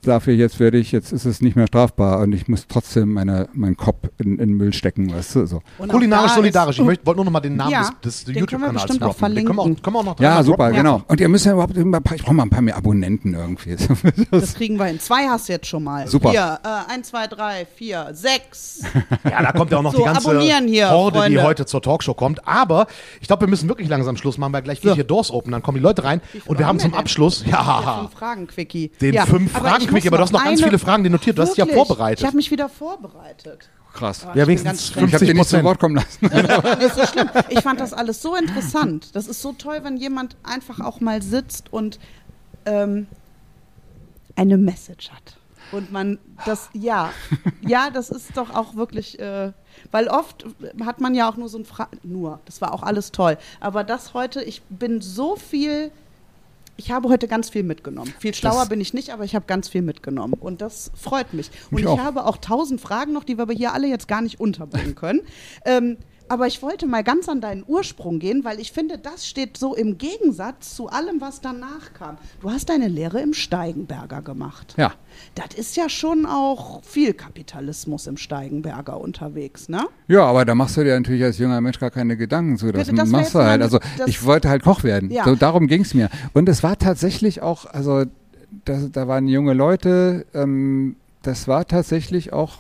Dafür jetzt werde ich, jetzt ist es nicht mehr strafbar und ich muss trotzdem meine, meinen Kopf in, in den Müll stecken, weißt du, so. Auch Kulinarisch da solidarisch. ist- Ich möchte- wollte nur noch mal den Namen Ja, des, des YouTube-Kanals bestimmt auch droppen. Den können wir verlinken. können wir auch noch Ja, super, droppen. genau. Und ihr müsst ja überhaupt, ein paar- ich brauche mal ein paar mehr Abonnenten irgendwie. (laughs) Das kriegen wir hin. Zwei hast du jetzt schon mal. Super. Hier, äh, eins, zwei, drei, vier, sechs. Ja, da kommt ja auch noch So, die ganze hier, Horde, die Freunde. heute zur Talkshow kommt. Aber ich glaube, wir müssen wirklich langsam Schluss machen, weil gleich geht So. hier Doors open. Dann kommen die Leute rein und wir haben zum? Abschluss, (laughs) ja, fünf Fragen Quickie. den Ja, fünf aber Fragen muss aber du hast noch ganz viele Fragen, die notiert. Du hast dich ja Wirklich? vorbereitet. Ich habe mich wieder vorbereitet. Krass. Ah, Ja, wenigstens Ich habe dir nicht zu 50%. Wort kommen lassen. nicht so schlimm. Ich fand das alles so interessant. Das ist so toll, wenn jemand einfach auch mal sitzt und ähm, eine Message hat. Und man, das, ja, ja, das ist doch auch wirklich, äh, weil oft hat man ja auch nur so ein Fra nur, das war auch alles toll. Aber das heute, ich bin so viel, ich habe heute ganz viel mitgenommen. Viel schlauer Das- bin ich nicht, aber ich habe ganz viel mitgenommen. Und das freut mich. Und Mich ich auch. habe auch tausend Fragen noch, die wir aber hier alle jetzt gar nicht unterbringen können. (laughs) ähm, aber ich wollte mal ganz an deinen Ursprung gehen, weil ich finde, das steht so im Gegensatz zu allem, was danach kam. Du hast deine Lehre im Steigenberger gemacht. Ja. Das ist ja schon auch viel Kapitalismus im Steigenberger unterwegs, ne? Ja, aber da machst du dir natürlich als junger Mensch gar keine Gedanken zu. Das, Das machst du halt. Also ich wollte halt Koch werden. Ja. So, darum ging es mir. Und es war tatsächlich auch, also das, da waren junge Leute, ähm, das war tatsächlich auch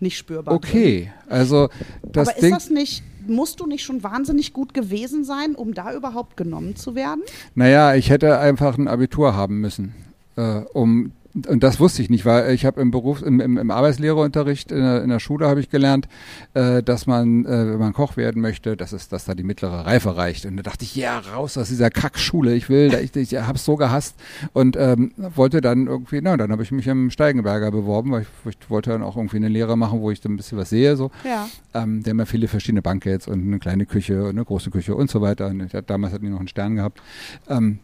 Nicht spürbar. okay. Also das aber ist Ding. das nicht, musst du nicht schon wahnsinnig gut gewesen sein, um da überhaupt genommen zu werden? Naja, ich hätte einfach ein Abitur haben müssen, äh, um und das wusste ich nicht, weil ich habe im Beruf, im, im, im Arbeitslehrerunterricht in der, in der Schule habe ich gelernt, äh, dass man, äh, wenn man Koch werden möchte, dass es, dass da die mittlere Reife reicht. Und da dachte ich, ja, raus aus dieser Kackschule, ich will, ich, ich hab's so gehasst und ähm, wollte dann irgendwie, na, dann habe ich mich im Steigenberger beworben, weil ich, ich wollte dann auch irgendwie eine Lehre machen, wo ich dann ein bisschen was sehe, so. Ja. Ähm, die haben ja viele verschiedene Bankets und eine kleine Küche und eine große Küche und so weiter. Und ich, hatte- damals hatten die noch einen Stern gehabt. Ähm,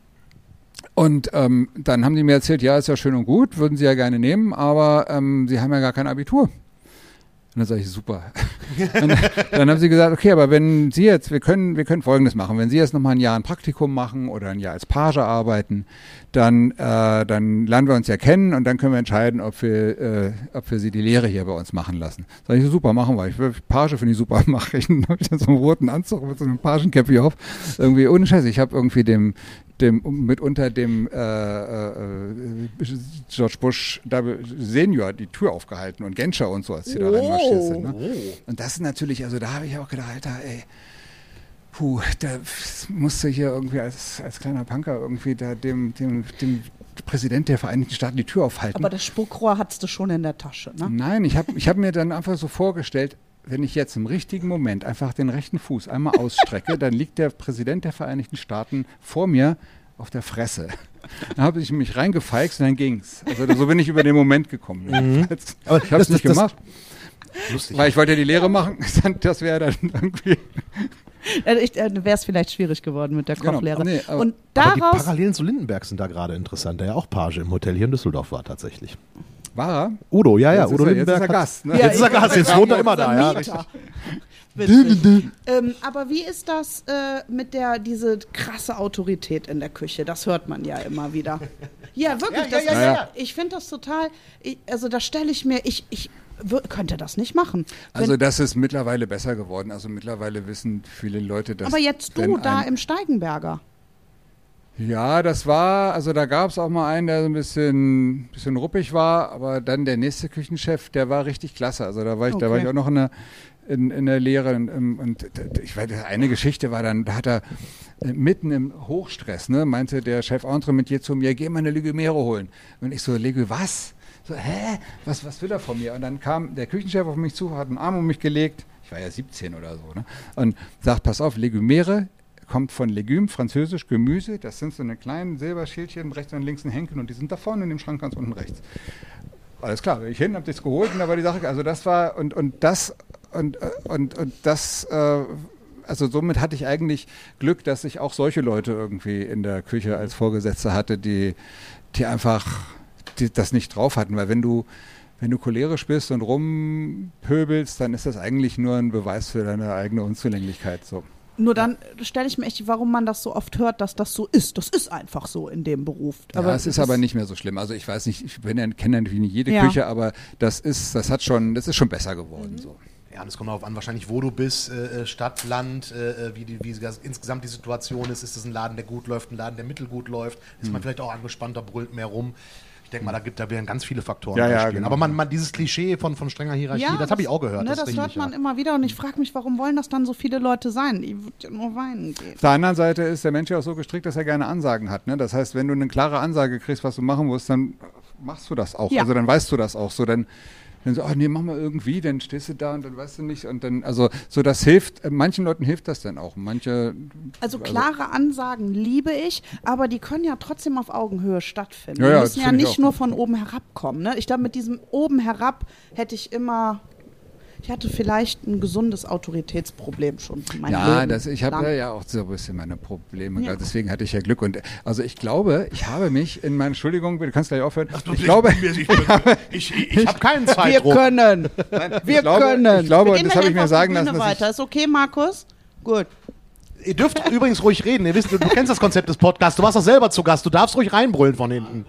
und ähm, dann haben die mir erzählt, ja, ist ja schön und gut, würden sie ja gerne nehmen, aber ähm, sie haben ja gar kein Abitur. Und dann sage ich, super. (laughs) und dann haben sie gesagt, okay, aber wenn Sie jetzt, wir können, wir können Folgendes machen. Wenn Sie jetzt nochmal ein Jahr ein Praktikum machen oder ein Jahr als Page arbeiten, dann, äh, dann lernen wir uns ja kennen und dann können wir entscheiden, ob wir, äh, ob wir Sie die Lehre hier bei uns machen lassen. Sag ich, super, machen wir. Ich will, Page finde (laughs) ich super, mache ich. Dann habe ich dann so einen roten Anzug mit so einem Pagenkäppi auf. Irgendwie ohne Scheiße. Ich habe irgendwie dem, dem mitunter dem äh, äh, George Bush. Senior die Tür aufgehalten und Genscher und so, als die da reinmarschiert sind. Ne? Und das ist natürlich, also da habe ich auch gedacht, Alter, ey, puh, da musste hier irgendwie als, als kleiner Punker irgendwie da dem, dem, dem Präsident der Vereinigten Staaten die Tür aufhalten. Aber das Spuckrohr hattest du schon in der Tasche, ne? Nein, ich habe ich hab mir dann einfach so vorgestellt, wenn ich jetzt im richtigen Moment einfach den rechten Fuß einmal ausstrecke, dann liegt der Präsident der Vereinigten Staaten vor mir auf der Fresse. Dann habe ich mich reingefeixt und dann ging's. Also so bin ich über den Moment gekommen. jedenfalls. Aber Ich habe es nicht das- gemacht, Lustig. weil ich wollte ja die Lehre machen. (laughs) Das wäre dann irgendwie. Ich- äh, Wäre es vielleicht schwierig geworden mit der Genau. Kochlehre. Nee, aber- Und Aber die daraus, Parallelen zu Lindenberg sind da gerade interessant, der ja auch Page im Hotel hier in Düsseldorf war tatsächlich. War er? Udo, ja, ja, Jetzt Udo ist er, jetzt ist er Gast. Ne? Jetzt ist er Gast, jetzt wohnt er immer da, ja. Ähm, aber wie ist das äh, mit der, diese krasse Autorität in der Küche? Das hört man ja immer wieder. Ja, wirklich. Ja, das ja, ist, ja, ja. Ich finde das total, ich, also da stelle ich mir, ich, ich könnte das nicht machen. Wenn, Also das ist mittlerweile besser geworden. Also mittlerweile wissen viele Leute, dass aber jetzt du da im Steigenberger. Ja, das war, also da gab es auch mal einen, der so ein bisschen, bisschen ruppig war, aber dann der nächste Küchenchef, der war richtig klasse. Also da war ich, da war Okay. ich auch noch in der, in, in der Lehre und, ähm, und ich weiß, eine Geschichte war dann, da hat er äh, mitten im Hochstress, ne, meinte der Chef Entremetier zu mir, geh mal eine Legumere holen. Und ich so, Legü, was? So, hä? Was, was will er von mir? Und dann kam der Küchenchef auf mich zu, hat einen Arm um mich gelegt, ich war ja 17 oder so, ne, und sagt, pass auf, Legumere kommt von Legüm, französisch Gemüse. Das sind so eine kleinen Silberschildchen, rechts und links ein Henkel und die sind da vorne in dem Schrank ganz unten rechts. Alles klar, ich hin, hab das geholt und da war die Sache, also das war und, und das und, und, und das, äh, also somit hatte ich eigentlich Glück, dass ich auch solche Leute irgendwie in der Küche als Vorgesetzte hatte, die, die einfach die das nicht drauf hatten, weil wenn du wenn du cholerisch bist und rumpöbelst, dann ist das eigentlich nur ein Beweis für deine eigene Unzulänglichkeit. So. Nur dann stelle ich mir echt, warum man das so oft hört, dass das so ist. Das ist einfach so in dem Beruf. ja, es ist aber nicht mehr so schlimm. Also ich weiß nicht, ich bin ja- kenne natürlich nicht jede Ja. Küche, aber das ist, das hat schon, das ist schon besser geworden. So. Ja, und es kommt darauf an, wahrscheinlich, wo du bist, äh, äh, Stadt, Land, äh, wie, die, wie das, insgesamt die Situation ist. Ist es ein Laden, der gut läuft, ein Laden, der mittelgut läuft? Ist Hm. man vielleicht auch angespannter, brüllt mehr rum? Ich denke mal, da, gibt, da werden ganz viele Faktoren Ja, ja, spielen. genau. Aber man, man, dieses Klischee von, von strenger Hierarchie, das habe ich auch gehört. Ne, das das hört man ja. immer wieder und ich frage mich, warum wollen das dann so viele Leute sein? Ich würde ja nur weinen gehen. Auf der anderen Seite ist der Mensch ja auch so gestrickt, dass er gerne Ansagen hat. Ne? Das heißt, wenn du eine klare Ansage kriegst, was du machen musst, dann machst du das auch. Ja. Also dann weißt du das auch so. Dann dann so, ach nee, mach mal irgendwie, dann stehst du da und dann weißt du nicht und dann, also so das hilft, äh, manchen Leuten hilft das dann auch. Manche, Also klare Ansagen liebe ich, aber die können ja trotzdem auf Augenhöhe stattfinden. Ja, ja, die müssen ja nicht nur von oben herab kommen. Ne? Ich glaube, mit diesem oben herab hätte ich immer, ich hatte vielleicht ein gesundes Autoritätsproblem schon. Mein Ja, Leben das, ich habe ja, auch so ein bisschen meine Probleme. Ja. Deswegen hatte ich ja Glück. Und also ich glaube, ich habe mich in meiner Entschuldigung, du kannst gleich aufhören. ich glaube, (laughs) ich, ich, ich habe keinen Wir Zeitdruck. können. Wir glaube- können. ich glaube, Wir das habe ich mir sagen lassen, weiter. Ist okay, Markus? Gut. Ihr dürft übrigens ruhig reden. Ihr wisst, du, du kennst das Konzept des Podcasts. Du warst doch selber zu Gast. Du darfst ruhig reinbrüllen von hinten.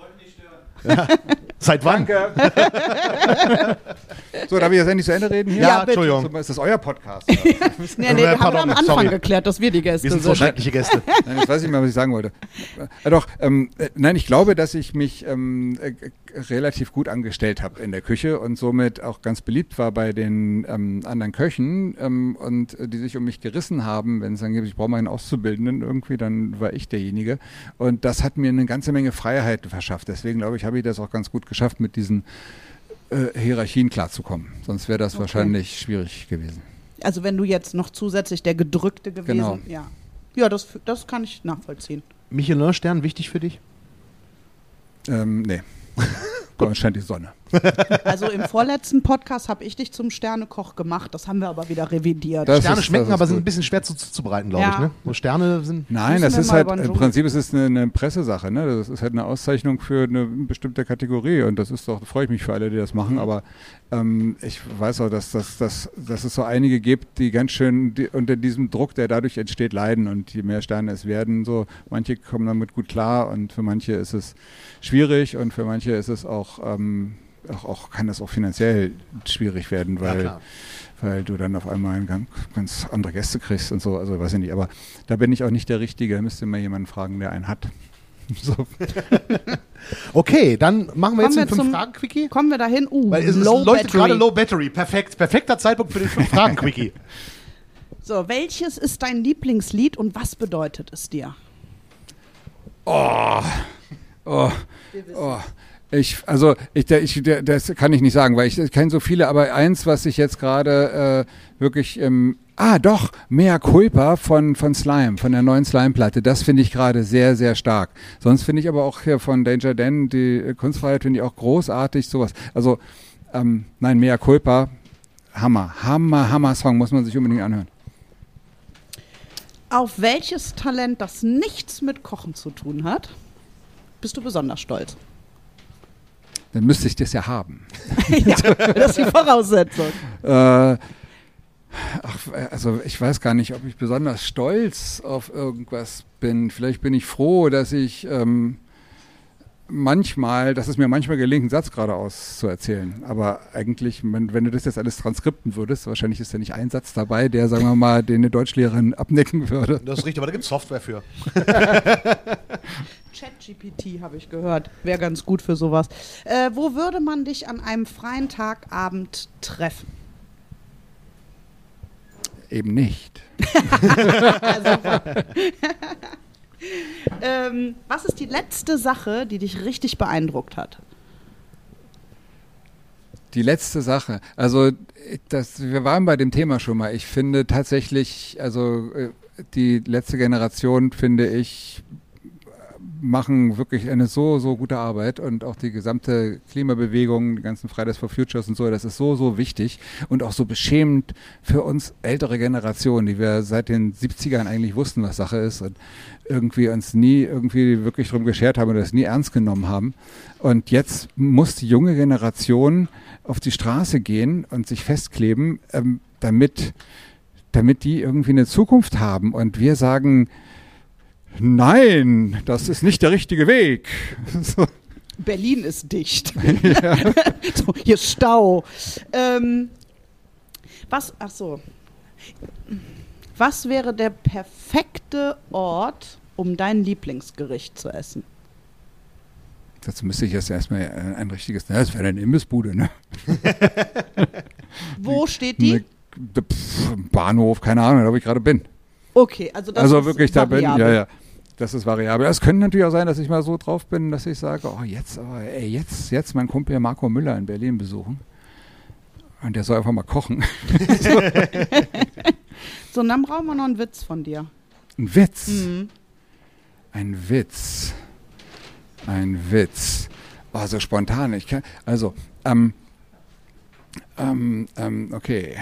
Ja. Seit wann? so, darf ich jetzt endlich zu Ende reden hier? Ja, Ja. Entschuldigung. Ist das euer Podcast? Nee, (laughs) nee, Äh, haben pardon, wir am Anfang sorry. geklärt, dass wir die Gäste Wir sind so sind. schreckliche Gäste. Nein, jetzt weiß ich mal, was ich sagen wollte. Äh, doch, ähm, äh, nein, ich glaube, dass ich mich ähm, äh, äh, relativ gut angestellt habe in der Küche und somit auch ganz beliebt war bei den ähm, anderen Köchen ähm, und äh, die sich um mich gerissen haben, wenn es dann gibt, ich brauche mal einen Auszubildenden irgendwie, dann war ich derjenige. Und das hat mir eine ganze Menge Freiheit verschafft. Deswegen glaube ich, habe ich das auch ganz gut geschafft, mit diesen äh, Hierarchien klarzukommen. Sonst wäre das Okay. wahrscheinlich schwierig gewesen. Also wenn du jetzt noch zusätzlich der Gedrückte gewesen, Genau. ja. Ja, das, das kann ich nachvollziehen. Michelin-Stern wichtig für dich? Ähm, nee. Uns scheint die Sonne. (laughs) Also im vorletzten Podcast habe ich dich zum Sternekoch gemacht, das haben wir aber wieder revidiert. Das Sterne ist- schmecken, aber sind gut. ein bisschen schwer zu- zuzubereiten, glaube Ja. ich. Ne? So Sterne sind. Nein, das ist halt, im Prinzip ist es eine, eine Pressesache, ne? Das ist halt eine Auszeichnung für eine bestimmte Kategorie und das ist doch, freue ich mich für alle, die das machen, aber ähm, ich weiß auch, dass, dass, dass, dass es so einige gibt, die ganz schön die, unter diesem Druck, der dadurch entsteht, leiden und je mehr Sterne es werden, so manche kommen damit gut klar und für manche ist es schwierig und für manche ist es auch, ähm, auch, auch kann das auch finanziell schwierig werden, weil klar. weil du dann auf einmal ein ganz, ganz andere Gäste kriegst und so, also weiß ich nicht, aber da bin ich auch nicht der Richtige, da müsste mal jemanden fragen, der einen hat. (laughs) So. (laughs) Okay, dann machen wir jetzt Kommen den wir zum- Fünf-Fragen-Quickie. Kommen wir dahin? Uh, Weil es, es Low leuchtet Battery. gerade Low Battery. Perfekt. Perfekter Zeitpunkt für den Fünf-Fragen-Quickie. (laughs) So, welches ist dein Lieblingslied und was bedeutet es dir? Oh, oh, oh. Ich, also, ich, ich, das kann ich nicht sagen, weil ich, ich kenne so viele, aber eins, was ich jetzt gerade äh, wirklich, ähm, ah, doch, Mea Culpa von, von Slime, von der neuen Slime-Platte, das finde ich gerade sehr, sehr stark. Sonst finde ich aber auch hier von Danger Dan, die äh, Kunstfreiheit finde ich auch großartig, sowas. Also, ähm, nein, Mea Culpa, Hammer, Hammer, Hammer Song, muss man sich unbedingt anhören. Auf welches Talent, das nichts mit Kochen zu tun hat, bist du besonders stolz? Dann müsste ich das ja haben. (laughs) ja, das ist die Voraussetzung. Äh, ach, also ich weiß gar nicht, ob ich besonders stolz auf irgendwas bin. Vielleicht bin ich froh, dass ich ähm, manchmal, dass es mir manchmal gelingt, einen Satz geradeaus zu erzählen. Aber eigentlich, wenn, wenn du das jetzt alles transkripten würdest, wahrscheinlich ist da nicht ein Satz dabei, der, sagen wir mal, den eine Deutschlehrerin abnicken würde. Das ist richtig, aber da gibt es Software für. (laughs) ChatGPT habe ich gehört. Wäre ganz gut für sowas. Äh, wo würde man dich an einem freien Tagabend treffen? Eben nicht. (laughs) Ähm, was ist die letzte Sache, die dich richtig beeindruckt hat? Die letzte Sache. Also, das, wir waren bei dem Thema schon mal. Ich finde tatsächlich, also äh, die letzte Generation, finde ich, machen wirklich eine so, so gute Arbeit und auch die gesamte Klimabewegung, die ganzen Fridays for Futures und so, das ist so, so wichtig und auch so beschämend für uns ältere Generationen, die wir seit den 70ern eigentlich wussten, was Sache ist und irgendwie uns nie irgendwie wirklich drum geschert haben oder das nie ernst genommen haben. Und jetzt muss die junge Generation auf die Straße gehen und sich festkleben, ähm, damit, damit die irgendwie eine Zukunft haben. Und wir sagen, nein, das ist nicht der richtige Weg. So. (laughs) Berlin ist dicht. (laughs) (laughs) so, hier ist Stau. Ähm, was, ach so. Was wäre der perfekte Ort, um dein Lieblingsgericht zu essen? Dazu müsste ich jetzt erstmal ein, ein richtiges, na, das wäre eine Imbissbude, ne? Wo steht die? Ne, Bahnhof, keine Ahnung, da wo ich gerade bin. Okay, also das also ist wirklich, da bin, variabel. ja, ja. Das ist variabel. Es könnte natürlich auch sein, dass ich mal so drauf bin, dass ich sage, oh, jetzt, aber ey, jetzt, jetzt mein Kumpel Marco Müller in Berlin besuchen. Und der soll einfach mal kochen. (laughs) So, und dann brauchen wir noch einen Witz von dir. Ein Witz. Mhm. Ein Witz. Ein Witz. Oh, so spontan. Ich kann, also, ähm, ähm, ähm, okay.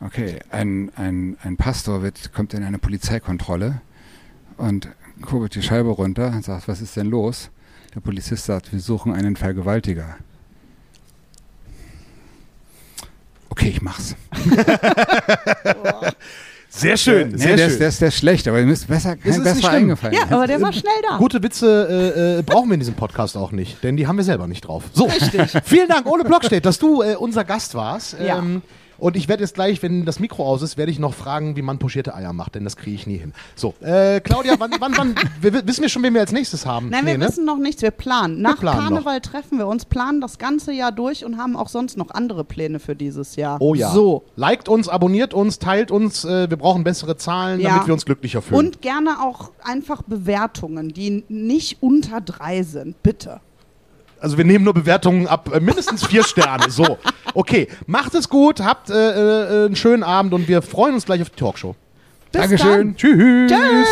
Okay, ein, ein, ein Pastor wird, kommt in eine Polizeikontrolle und kurbelt die Scheibe runter und sagt, was ist denn los? Der Polizist sagt, wir suchen einen Vergewaltiger. Okay, ich mach's. (laughs) Sehr schön, Nee, sehr der, Ist, schön. der, ist, der ist schlecht, aber mir ist besser, ist kein besser eingefallen. Ja, aber der war schnell da. Gute Witze äh, äh, brauchen wir in diesem Podcast auch nicht, denn die haben wir selber nicht drauf. So, Richtig. (laughs) vielen Dank, Ole Blockstedt, dass du äh, unser Gast warst. Ja. Ähm, und ich werde jetzt gleich, wenn das Mikro aus ist, werde ich noch fragen, wie man pochierte Eier macht, denn das kriege ich nie hin. So, äh, Claudia, wann, wann, wann, (laughs) wir, wir- wissen wir schon, wen wir als nächstes haben? Nein, wir Nee, ne? wissen noch nichts. Wir planen. Nach planen Karneval treffen wir uns, planen das ganze Jahr durch und haben auch sonst noch andere Pläne für dieses Jahr. Oh ja. So. Liked uns, abonniert uns, teilt uns. Äh, wir brauchen bessere Zahlen, Ja. damit wir uns glücklicher fühlen. Und gerne auch einfach Bewertungen, die nicht unter drei sind. Bitte. Also wir nehmen nur Bewertungen ab äh, mindestens vier Sterne. So, okay. Macht es gut, habt äh, äh, einen schönen Abend und wir freuen uns gleich auf die Talkshow. Bis Dankeschön. Dann. Tschüss. Tschö.